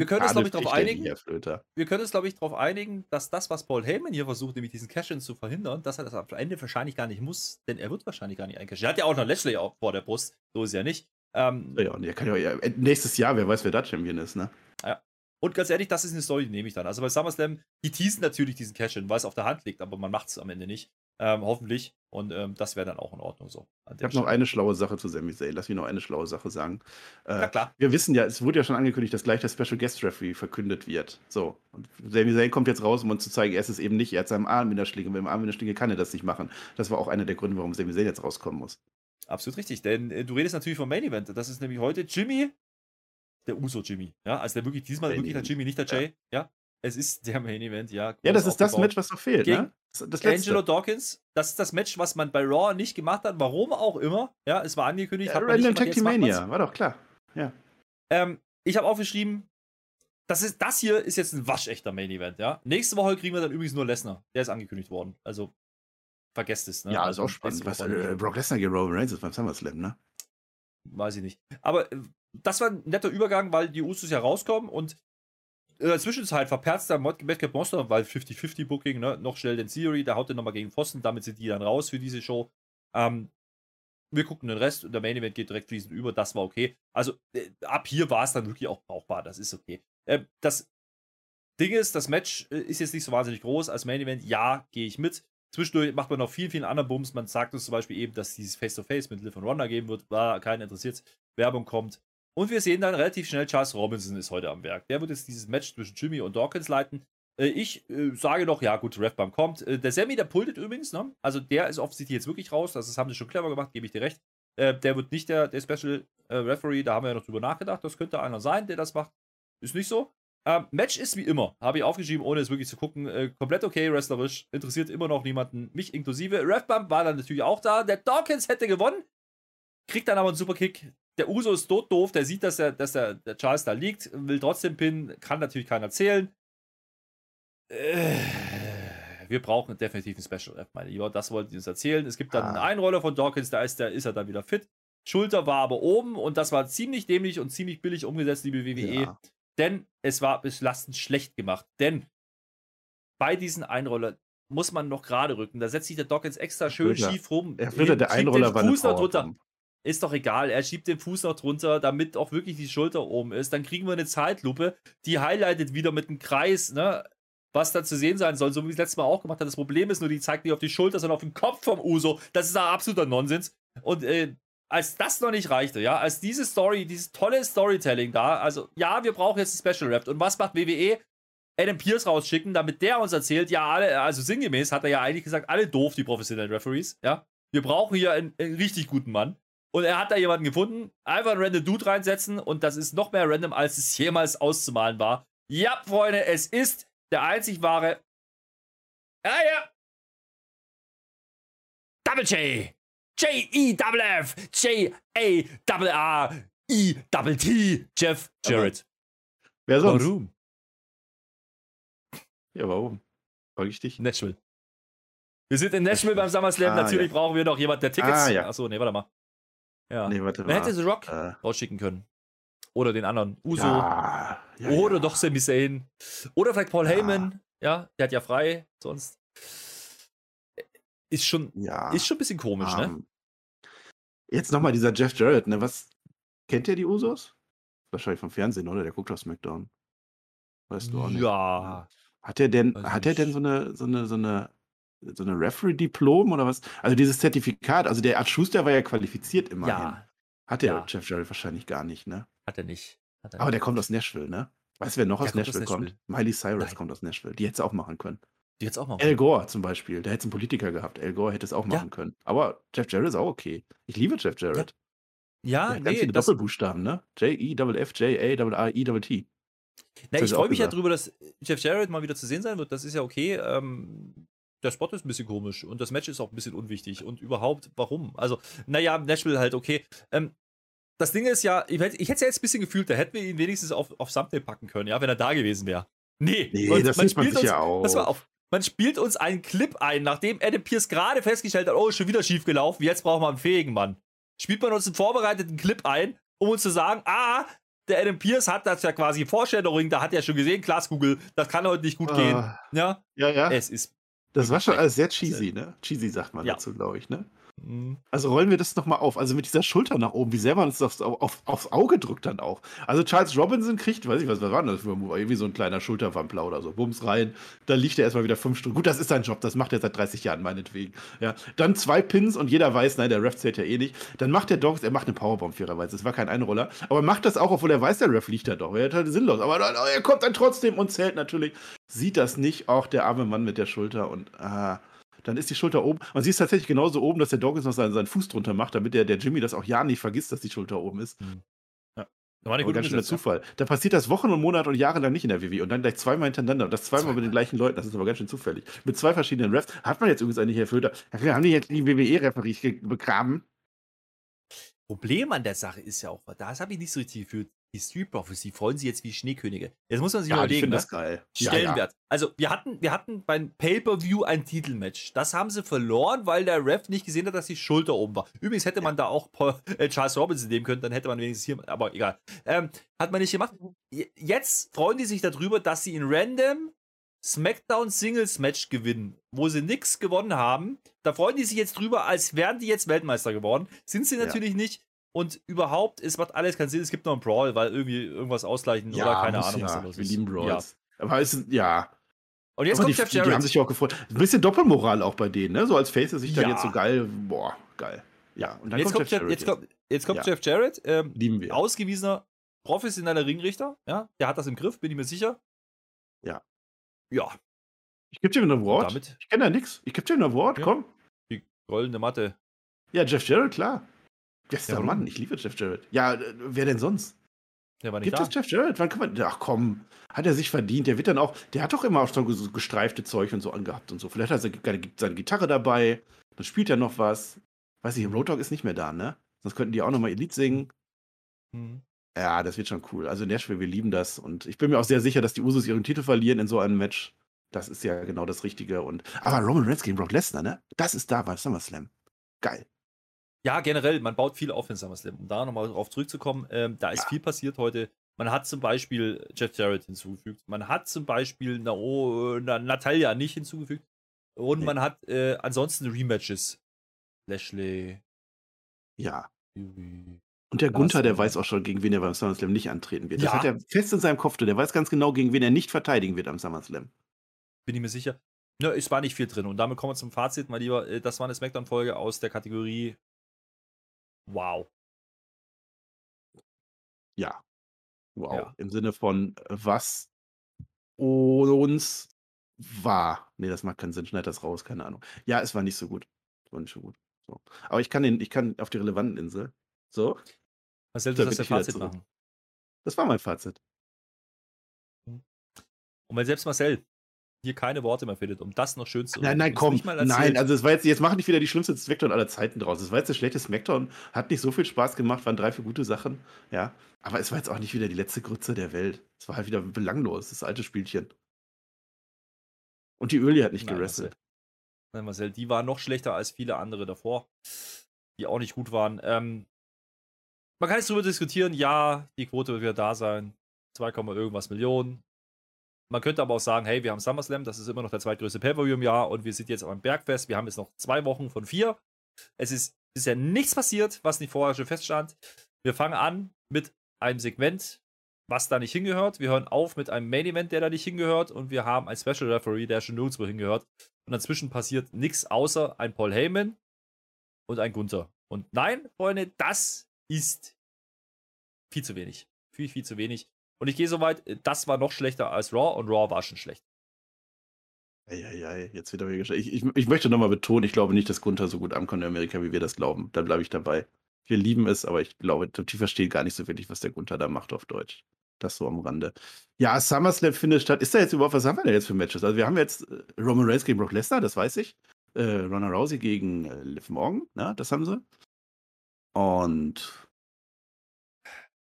wir können uns, glaube ich, darauf einigen. Wir können uns, glaube ich, darauf einigen, dass das, was Paul Heyman hier versucht, nämlich diesen Cash-In zu verhindern, dass er das am Ende wahrscheinlich gar nicht muss, denn er wird wahrscheinlich gar nicht eincashen. Er hat ja auch noch Lashley vor der Brust, so ist ja nicht. Ähm, ja, und er kann ja nächstes Jahr, wer weiß, wer da Champion ist, ne? Ja. Und ganz ehrlich, das ist eine Story, die nehme ich dann. Also bei SummerSlam, die teasen natürlich diesen Cash-In, weil es auf der Hand liegt, aber man macht es am Ende nicht. Ähm, hoffentlich. Und ähm, das wäre dann auch in Ordnung so. Ich habe noch eine schlaue Sache zu Sami Zayn. Lass mich noch eine schlaue Sache sagen. Äh, Na klar. Wir wissen ja, es wurde ja schon angekündigt, dass gleich der Special Guest Referee verkündet wird. So. Und Sami Zayn kommt jetzt raus, um uns zu zeigen, er ist es eben nicht. Er hat seinen Arm in der Schlinge. Mit dem Arm in der Schlinge kann er das nicht machen. Das war auch einer der Gründe, warum Sami Zayn jetzt rauskommen muss. Absolut richtig. Denn äh, du redest natürlich vom Main Event. Das ist nämlich heute Jimmy, der Uso Jimmy. Ja, also der wirklich, diesmal wirklich der Jimmy, nicht der Jay. Ja. ja. Es ist der Main Event, ja. Ja, das ist das Match, was noch fehlt, Gegen ne? Das Angelo Dawkins, das ist das Match, was man bei Raw nicht gemacht hat, warum auch immer. Ja, es war angekündigt. Ja, Random Tag Mania, war doch klar. Ja. Ähm, ich habe aufgeschrieben, das, ist, das hier ist jetzt ein waschechter Main Event, ja. Nächste Woche kriegen wir dann übrigens nur Lesnar. Der ist angekündigt worden. Also, vergesst es, ne? Ja, ist also, auch spannend. Was, äh, Brock Lesnar gegen Roman Reigns ist beim SummerSlam, ne? weiß ich nicht. Aber äh, das war ein netter Übergang, weil die Usos ja rauskommen und in der Zwischenzeit verperzt der Madcap Monster, weil 50-50 Booking, ne, noch schnell den Theory, der haut den nochmal gegen Pfosten, damit sind die dann raus für diese Show. Ähm, wir gucken den Rest und der Main Event geht direkt fließend über, das war okay. Also äh, ab hier war es dann wirklich auch brauchbar, das ist okay. Äh, das Ding ist, das Match äh, ist jetzt nicht so wahnsinnig groß. Als Main Event, ja, gehe ich mit. Zwischendurch macht man noch viel, vielen anderen Bums. Man sagt uns zum Beispiel eben, dass dieses Face-to-Face -face mit Liv und Ronda geben wird. War keinen interessiert. Werbung kommt. Und wir sehen dann relativ schnell, Charles Robinson ist heute am Werk. Der wird jetzt dieses Match zwischen Jimmy und Dawkins leiten. Äh, ich äh, sage noch, ja gut, Refbump kommt. Äh, der Sammy, der pultet übrigens, ne? Also der ist offensichtlich jetzt wirklich raus. Das haben sie schon clever gemacht, gebe ich dir recht. Der wird nicht der, der Special Referee, da haben wir ja noch drüber nachgedacht. Das könnte einer sein, der das macht. Ist nicht so. Ähm, Match ist wie immer, habe ich aufgeschrieben, ohne es wirklich zu gucken. Komplett okay, wrestlerisch, interessiert immer noch niemanden, mich inklusive. Refbump war dann natürlich auch da. Der Dawkins hätte gewonnen, kriegt dann aber einen Superkick. Der Uso ist tot doof, der sieht, dass, der, dass der, der Charles da liegt, will trotzdem pinnen, kann natürlich keiner zählen. Äh, wir brauchen definitiv ein Special Ref, meine Lieber. Das wollten die uns erzählen. Es gibt dann ah. einen Einroller von Dawkins, da ist, der, ist er dann wieder fit. Schulter war aber oben und das war ziemlich dämlich und ziemlich billig umgesetzt, liebe WWE. Ja. Denn es war belastend schlecht gemacht. Denn bei diesen Einroller muss man noch gerade rücken. Da setzt sich der Dawkins extra schön ja. schief rum. Er würde der Einroller Fuß noch drunter. Ist doch egal, er schiebt den Fuß noch drunter, damit auch wirklich die Schulter oben ist. Dann kriegen wir eine Zeitlupe, die highlightet wieder mit einem Kreis, ne? was da zu sehen sein soll, so wie es letztes Mal auch gemacht hat. Das Problem ist nur, die zeigt nicht auf die Schulter, sondern auf den Kopf vom Uso. Das ist da absoluter Nonsens. Und äh, als das noch nicht reichte, ja, als diese Story, dieses tolle Storytelling da, also ja, wir brauchen jetzt ein Special Rap. Und was macht WWE? Adam Pierce rausschicken, damit der uns erzählt, ja, alle, also sinngemäß hat er ja eigentlich gesagt, alle doof, die professionellen Referees, ja. Wir brauchen hier einen, einen richtig guten Mann. Und er hat da jemanden gefunden, einfach einen random Dude reinsetzen und das ist noch mehr random, als es jemals auszumalen war. Ja, Freunde, es ist der einzig wahre. Ja, ja. Double J. J-E-Double-F, J-A-R-R-I-Double-T, Jeff Jarrett. Wer sonst? Warum? Ja, warum? Frag ich dich. Nashville. Wir sind in Nashville beim SummerSlam. Ah, Natürlich ja. brauchen wir noch jemanden, der Tickets. Ah, ja. Achso, nee, warte mal. Ja. Nee, warte mal. Man hätte The Rock äh. rausschicken können. Oder den anderen. Uso. Ja, ja, oder doch Sami Zayn. Oder vielleicht Paul Heyman. Ja, der hat ja frei. Sonst. Ist schon, ist schon ein bisschen komisch, um, ne? Ähm, Jetzt nochmal dieser Jeff Jarrett, ne? Was kennt ihr die Usos? Wahrscheinlich vom Fernsehen, oder? Der guckt auf SmackDown. Weißt du auch nicht. Ja. Hat er denn, hat er denn so eine, so eine, so eine, so eine Referee-Diplom oder was? Also dieses Zertifikat, also der Art Schuster war ja qualifiziert immerhin. Ja. Hat der ja. Jeff Jarrett wahrscheinlich gar nicht, ne? Hat er nicht. Hat er Aber nicht. der kommt aus Nashville, ne? Weißt du, wer noch aus Nashville, kommt, Nashville kommt? Miley Cyrus Nein. kommt aus Nashville. Die hätte es auch machen können. Die jetzt auch machen. Al Gore zum Beispiel, der hätte einen Politiker gehabt. Al Gore hätte es auch machen ja. können. Aber Jeff Jarrett ist auch okay. Ich liebe Jeff Jarrett. Ja, ja ganz nee, viele Doppelbuchstaben, ne? J-E-F-F, J-A-R-I-T. Na, ich freue mich ja drüber, dass Jeff Jarrett mal wieder zu sehen sein wird. Das ist ja okay. Ähm, der Spot ist ein bisschen komisch und das Match ist auch ein bisschen unwichtig. Und überhaupt, warum? Also, naja, Nashville halt okay. Ähm, das Ding ist ja, ich hätte, es ja jetzt ein bisschen gefühlt, da hätten wir ihn wenigstens auf, auf Thumbnail packen können, ja, wenn er da gewesen wäre. Nee, nee das man sieht man sich uns, ja auch. Das war auf. Man spielt uns einen Clip ein, nachdem Adam Pierce gerade festgestellt hat, oh, ist schon wieder schief gelaufen, jetzt brauchen wir einen fähigen Mann. Spielt man uns einen vorbereiteten Clip ein, um uns zu sagen, ah, der Adam Pierce hat das ja quasi Foreshadowing, da hat er schon gesehen, Glaskugel, das kann heute nicht gut uh, gehen. Ja, ja, ja. Es ist. Das war schon alles sehr cheesy, ne? Cheesy sagt man ja. dazu, glaube ich, ne? Mhm. Also rollen wir das nochmal auf. Also mit dieser Schulter nach oben, wie sehr man uns aufs, auf, aufs Auge drückt dann auch. Also Charles Robinson kriegt, weiß ich was, was war das für ein Move? Irgendwie so ein kleiner Schulterwampler oder so. Bums rein. Dann liegt er erstmal wieder fünf Stunden. Gut, das ist sein Job, das macht er seit 30 Jahren, meinetwegen. Ja. Dann zwei Pins und jeder weiß, nein, der Ref zählt ja eh nicht. Dann macht der Dogs, er macht eine Powerbomb fairerweise. Das war kein Einroller. Aber er macht das auch, obwohl er weiß, der Ref liegt da doch. Er hat halt sinnlos. Aber er kommt dann trotzdem und zählt natürlich. Sieht das nicht auch der arme Mann mit der Schulter und ah dann ist die Schulter oben. Man sieht es tatsächlich genauso oben, dass der Dawkins noch seinen, seinen Fuß drunter macht, damit der, der Jimmy das auch ja nicht vergisst, dass die Schulter oben ist. Mhm. Ja. War eine ganz schöner Zufall. Da passiert das Wochen und Monate und Jahre lang nicht in der WWE und dann gleich zweimal hintereinander und das zweimal mit den gleichen Leuten. Das ist aber ganz schön zufällig. Mit zwei verschiedenen Refs. Hat man jetzt übrigens eigentlich erfüllt. Haben die jetzt die WWE-Referie begraben? Problem an der Sache ist ja auch, das habe ich nicht so richtig gefühlt. Die Street Profits, die freuen sich jetzt wie Schneekönige. Jetzt muss man sich Ja, ich überlegen, finde ne? das geil. Ja, Stellenwert. Also, wir hatten, wir hatten beim Pay-Per-View ein Titelmatch. Das haben sie verloren, weil der Ref nicht gesehen hat, dass die Schulter oben war. Übrigens hätte man da auch Paul, äh, Charles Robinson nehmen können, dann hätte man wenigstens hier, aber egal. Ähm, hat man nicht gemacht. Jetzt freuen die sich darüber, dass sie in Random SmackDown Singles Match gewinnen, wo sie nichts gewonnen haben. Da freuen die sich jetzt drüber, als wären die jetzt Weltmeister geworden. Sind sie Ja. natürlich nicht. Und überhaupt, es macht alles keinen Sinn. Es gibt noch einen Brawl, weil irgendwie irgendwas ausgleichen Ja, oder keine Ahnung, was ja. los Wir lieben Ja. Brawls. Aber es ist, ja. Und jetzt Aber kommt die, Jeff die, die Jarrett. haben sich ja auch gefreut. Ein bisschen Doppelmoral auch bei denen, ne? So als Face sich dann Ja. jetzt so geil. Boah, geil. Ja, und dann jetzt kommt, Jeff Jeff, jetzt Jarrett kommt, jetzt kommt Ja. Jeff Jarrett, ähm, Lieben wir. ausgewiesener professioneller Ringrichter. Ja, der hat das im Griff, bin ich mir sicher. Ja. Ja, Ich geb dir ein Award. damit Ich kenne da nix. Ich geb dir ein Award, Ja. komm. die goldene Matte. Ja, Jeff Jarrett, klar. Bester Ja? Mann, ich liebe Jeff Jarrett. Ja, äh, wer denn sonst? Der war nicht Gibt da. es Jeff Jarrett? Wann kann man. Ach komm, hat er sich verdient. Der wird dann auch. Der hat doch immer auch so ges- gestreifte Zeug und so angehabt und so. Vielleicht hat er seine Gitarre dabei. Dann spielt er noch was. Weiß ich, Road Dogg ist nicht mehr da, ne? Sonst könnten die auch nochmal ihr Lied singen. Mhm. Ja, das wird schon cool. Also Nashville, wir lieben das. Und ich bin mir auch sehr sicher, dass die Usos ihren Titel verlieren in so einem Match. Das ist ja genau das Richtige. Und aber Roman Reigns gegen Brock Lesnar, ne? Das ist da beim SummerSlam. Geil. Ja, generell, man baut viel auf in SummerSlam. Um da nochmal drauf zurückzukommen, ähm, da ist Ja. viel passiert heute. Man hat zum Beispiel Jeff Jarrett hinzugefügt. Man hat zum Beispiel Nao, Na, Natalia nicht hinzugefügt. Und Nee. man hat äh, ansonsten Rematches. Lashley, Ja. Und der Ja, Gunther, der weiß auch schon, gegen wen er beim SummerSlam nicht antreten wird. Das Ja. hat er fest in seinem Kopf drin. Der weiß ganz genau, gegen wen er nicht verteidigen wird am SummerSlam. bin ich mir sicher. Ne, es war nicht viel drin. Und damit kommen wir zum Fazit, mein Lieber. Äh, Das war eine Smackdown-Folge aus der Kategorie Wow. Ja. Wow. Ja. Im Sinne von, äh, was uns war. Nee, das macht keinen Sinn. Schneid das raus, keine Ahnung. Ja, es war nicht so gut. Es war nicht so gut. So. Aber ich kann, den, ich kann auf die relevanten Insel. So, Marcel, Da du bin darfst der ich wieder Fazit machen. das war mein Fazit. Und wenn selbst Marcel hier keine Worte mehr findet, um das noch schön zu Nein, nein, komm. Nein, also es war jetzt, jetzt machen nicht wieder die schlimmste Smackdown aller Zeiten draus. Es war jetzt der schlechte Smackdown, hat nicht so viel Spaß gemacht, waren drei, vier gute Sachen, ja. Aber es war jetzt auch nicht wieder die letzte Grütze der Welt. Es war halt wieder belanglos, das alte Spielchen. Und die Öli hat nicht Nein, gerestelt. Nein, Marcel, die waren noch schlechter als viele andere davor, die auch nicht gut waren. Ähm, man kann jetzt darüber diskutieren, ja, die Quote wird wieder da sein. 2, irgendwas Millionen. Man könnte aber auch sagen, hey, wir haben SummerSlam, das ist immer noch der zweitgrößte Pay-Per-View im Jahr und wir sind jetzt am Bergfest. Wir haben jetzt noch zwei Wochen von vier. Es ist bisher nichts passiert, was nicht vorher schon feststand. Wir fangen an mit einem Segment, was da nicht hingehört. Wir hören auf mit einem Main Event, der da nicht hingehört und wir haben einen Special Referee, der schon nirgendwo hingehört. Und dazwischen passiert nichts außer ein Paul Heyman und ein Gunther. Und nein, Freunde, das ist viel zu wenig. Viel, viel zu wenig. Und ich gehe so weit, das war noch schlechter als Raw und Raw war schon schlecht. Eieiei, jetzt wird er wieder ich, ich, ich möchte nochmal betonen, ich glaube nicht, dass Gunther so gut ankommt in Amerika, wie wir das glauben. Da bleibe ich dabei. Wir lieben es, aber ich glaube, die verstehen gar nicht so wirklich, was der Gunther da macht auf Deutsch. Das so am Rande. Ja, SummerSlam findet statt. Ist da jetzt überhaupt, was haben wir denn jetzt für Matches? Also wir haben jetzt äh, Roman Reigns gegen Brock Lesnar, das weiß ich. Äh, Ronda Rousey gegen äh, Liv Morgan, na, das haben sie. Und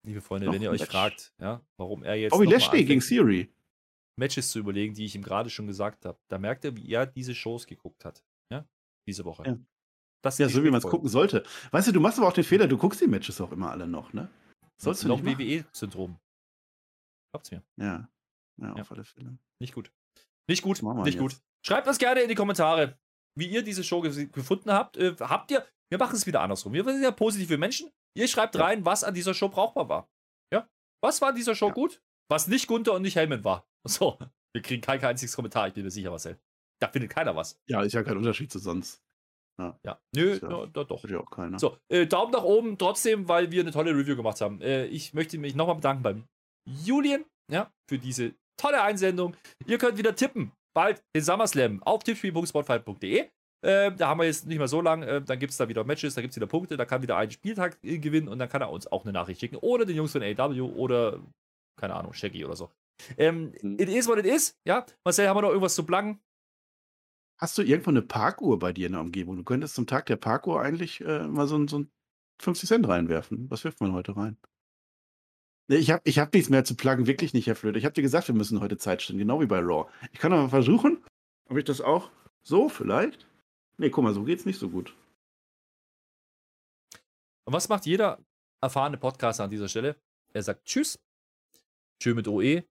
Liebe Freunde, Noch wenn ihr euch Match. fragt, ja, warum er jetzt Bobby noch mal Lashley gegen Siri. Matches zu überlegen, die ich ihm gerade schon gesagt habe, da merkt er, wie er diese Shows geguckt hat. Ja, diese Woche. Ja. Das Ja, so wie man es gucken sollte. Weißt du, du machst aber auch den Fehler, du guckst die Matches auch immer alle noch, ne? Sollst du noch nicht machen. WWE-Syndrom. Glaubt's mir. Ja. Ja, Ja. auf alle Fälle. Nicht gut. Nicht gut, nicht jetzt? gut. Schreibt das gerne in die Kommentare, wie ihr diese Show ge gefunden habt. Äh, habt ihr, wir machen es wieder andersrum. Wir sind ja positive Menschen. Ihr schreibt Ja. rein, was an dieser Show brauchbar war. Ja? Was war an dieser Show Ja. gut? Was nicht Gunther und nicht Heyman war. So, wir kriegen kein einziges Kommentar, ich bin mir sicher, Marcel. Da findet keiner was. Ja, ist ja kein Unterschied zu sonst. Ja. Nö, Ja. ja, doch, doch. Ja auch keiner. So, äh, Daumen nach oben trotzdem, weil wir eine tolle Review gemacht haben. Äh, ich möchte mich nochmal bedanken beim Julien, ja, für diese tolle Einsendung. Ihr könnt wieder tippen, bald den SummerSlam auf tippspiel.spot5.de. Äh, da haben wir jetzt nicht mehr so lang. Äh, dann gibt es da wieder Matches, da gibt es wieder Punkte, da kann wieder ein Spieltag äh, gewinnen und dann kann er uns auch eine Nachricht schicken. Oder den Jungs von AW oder, keine Ahnung, Shaggy oder so. Ähm, Mhm. It is what it is, ja. Marcel, haben wir noch irgendwas zu plagen? Hast du irgendwo eine Parkuhr bei dir in der Umgebung? Du könntest zum Tag der Parkuhr eigentlich äh, mal so, ein- so ein 50 Cent reinwerfen. Was wirft man heute rein? Ich habe ich hab nichts mehr zu pluggen, wirklich nicht, Herr Flöte. Ich habe dir gesagt, wir müssen heute Zeit stellen, genau wie bei Raw. Ich kann aber versuchen, ob ich das auch so vielleicht. Nee, guck mal, so geht's nicht so gut. Und was macht jeder erfahrene Podcaster an dieser Stelle? Er sagt Tschüss, Tschö mit OE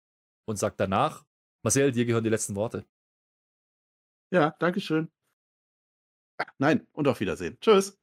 und sagt danach, Marcel, dir gehören die letzten Worte. Ja, Dankeschön. Nein, und auf Wiedersehen. Tschüss.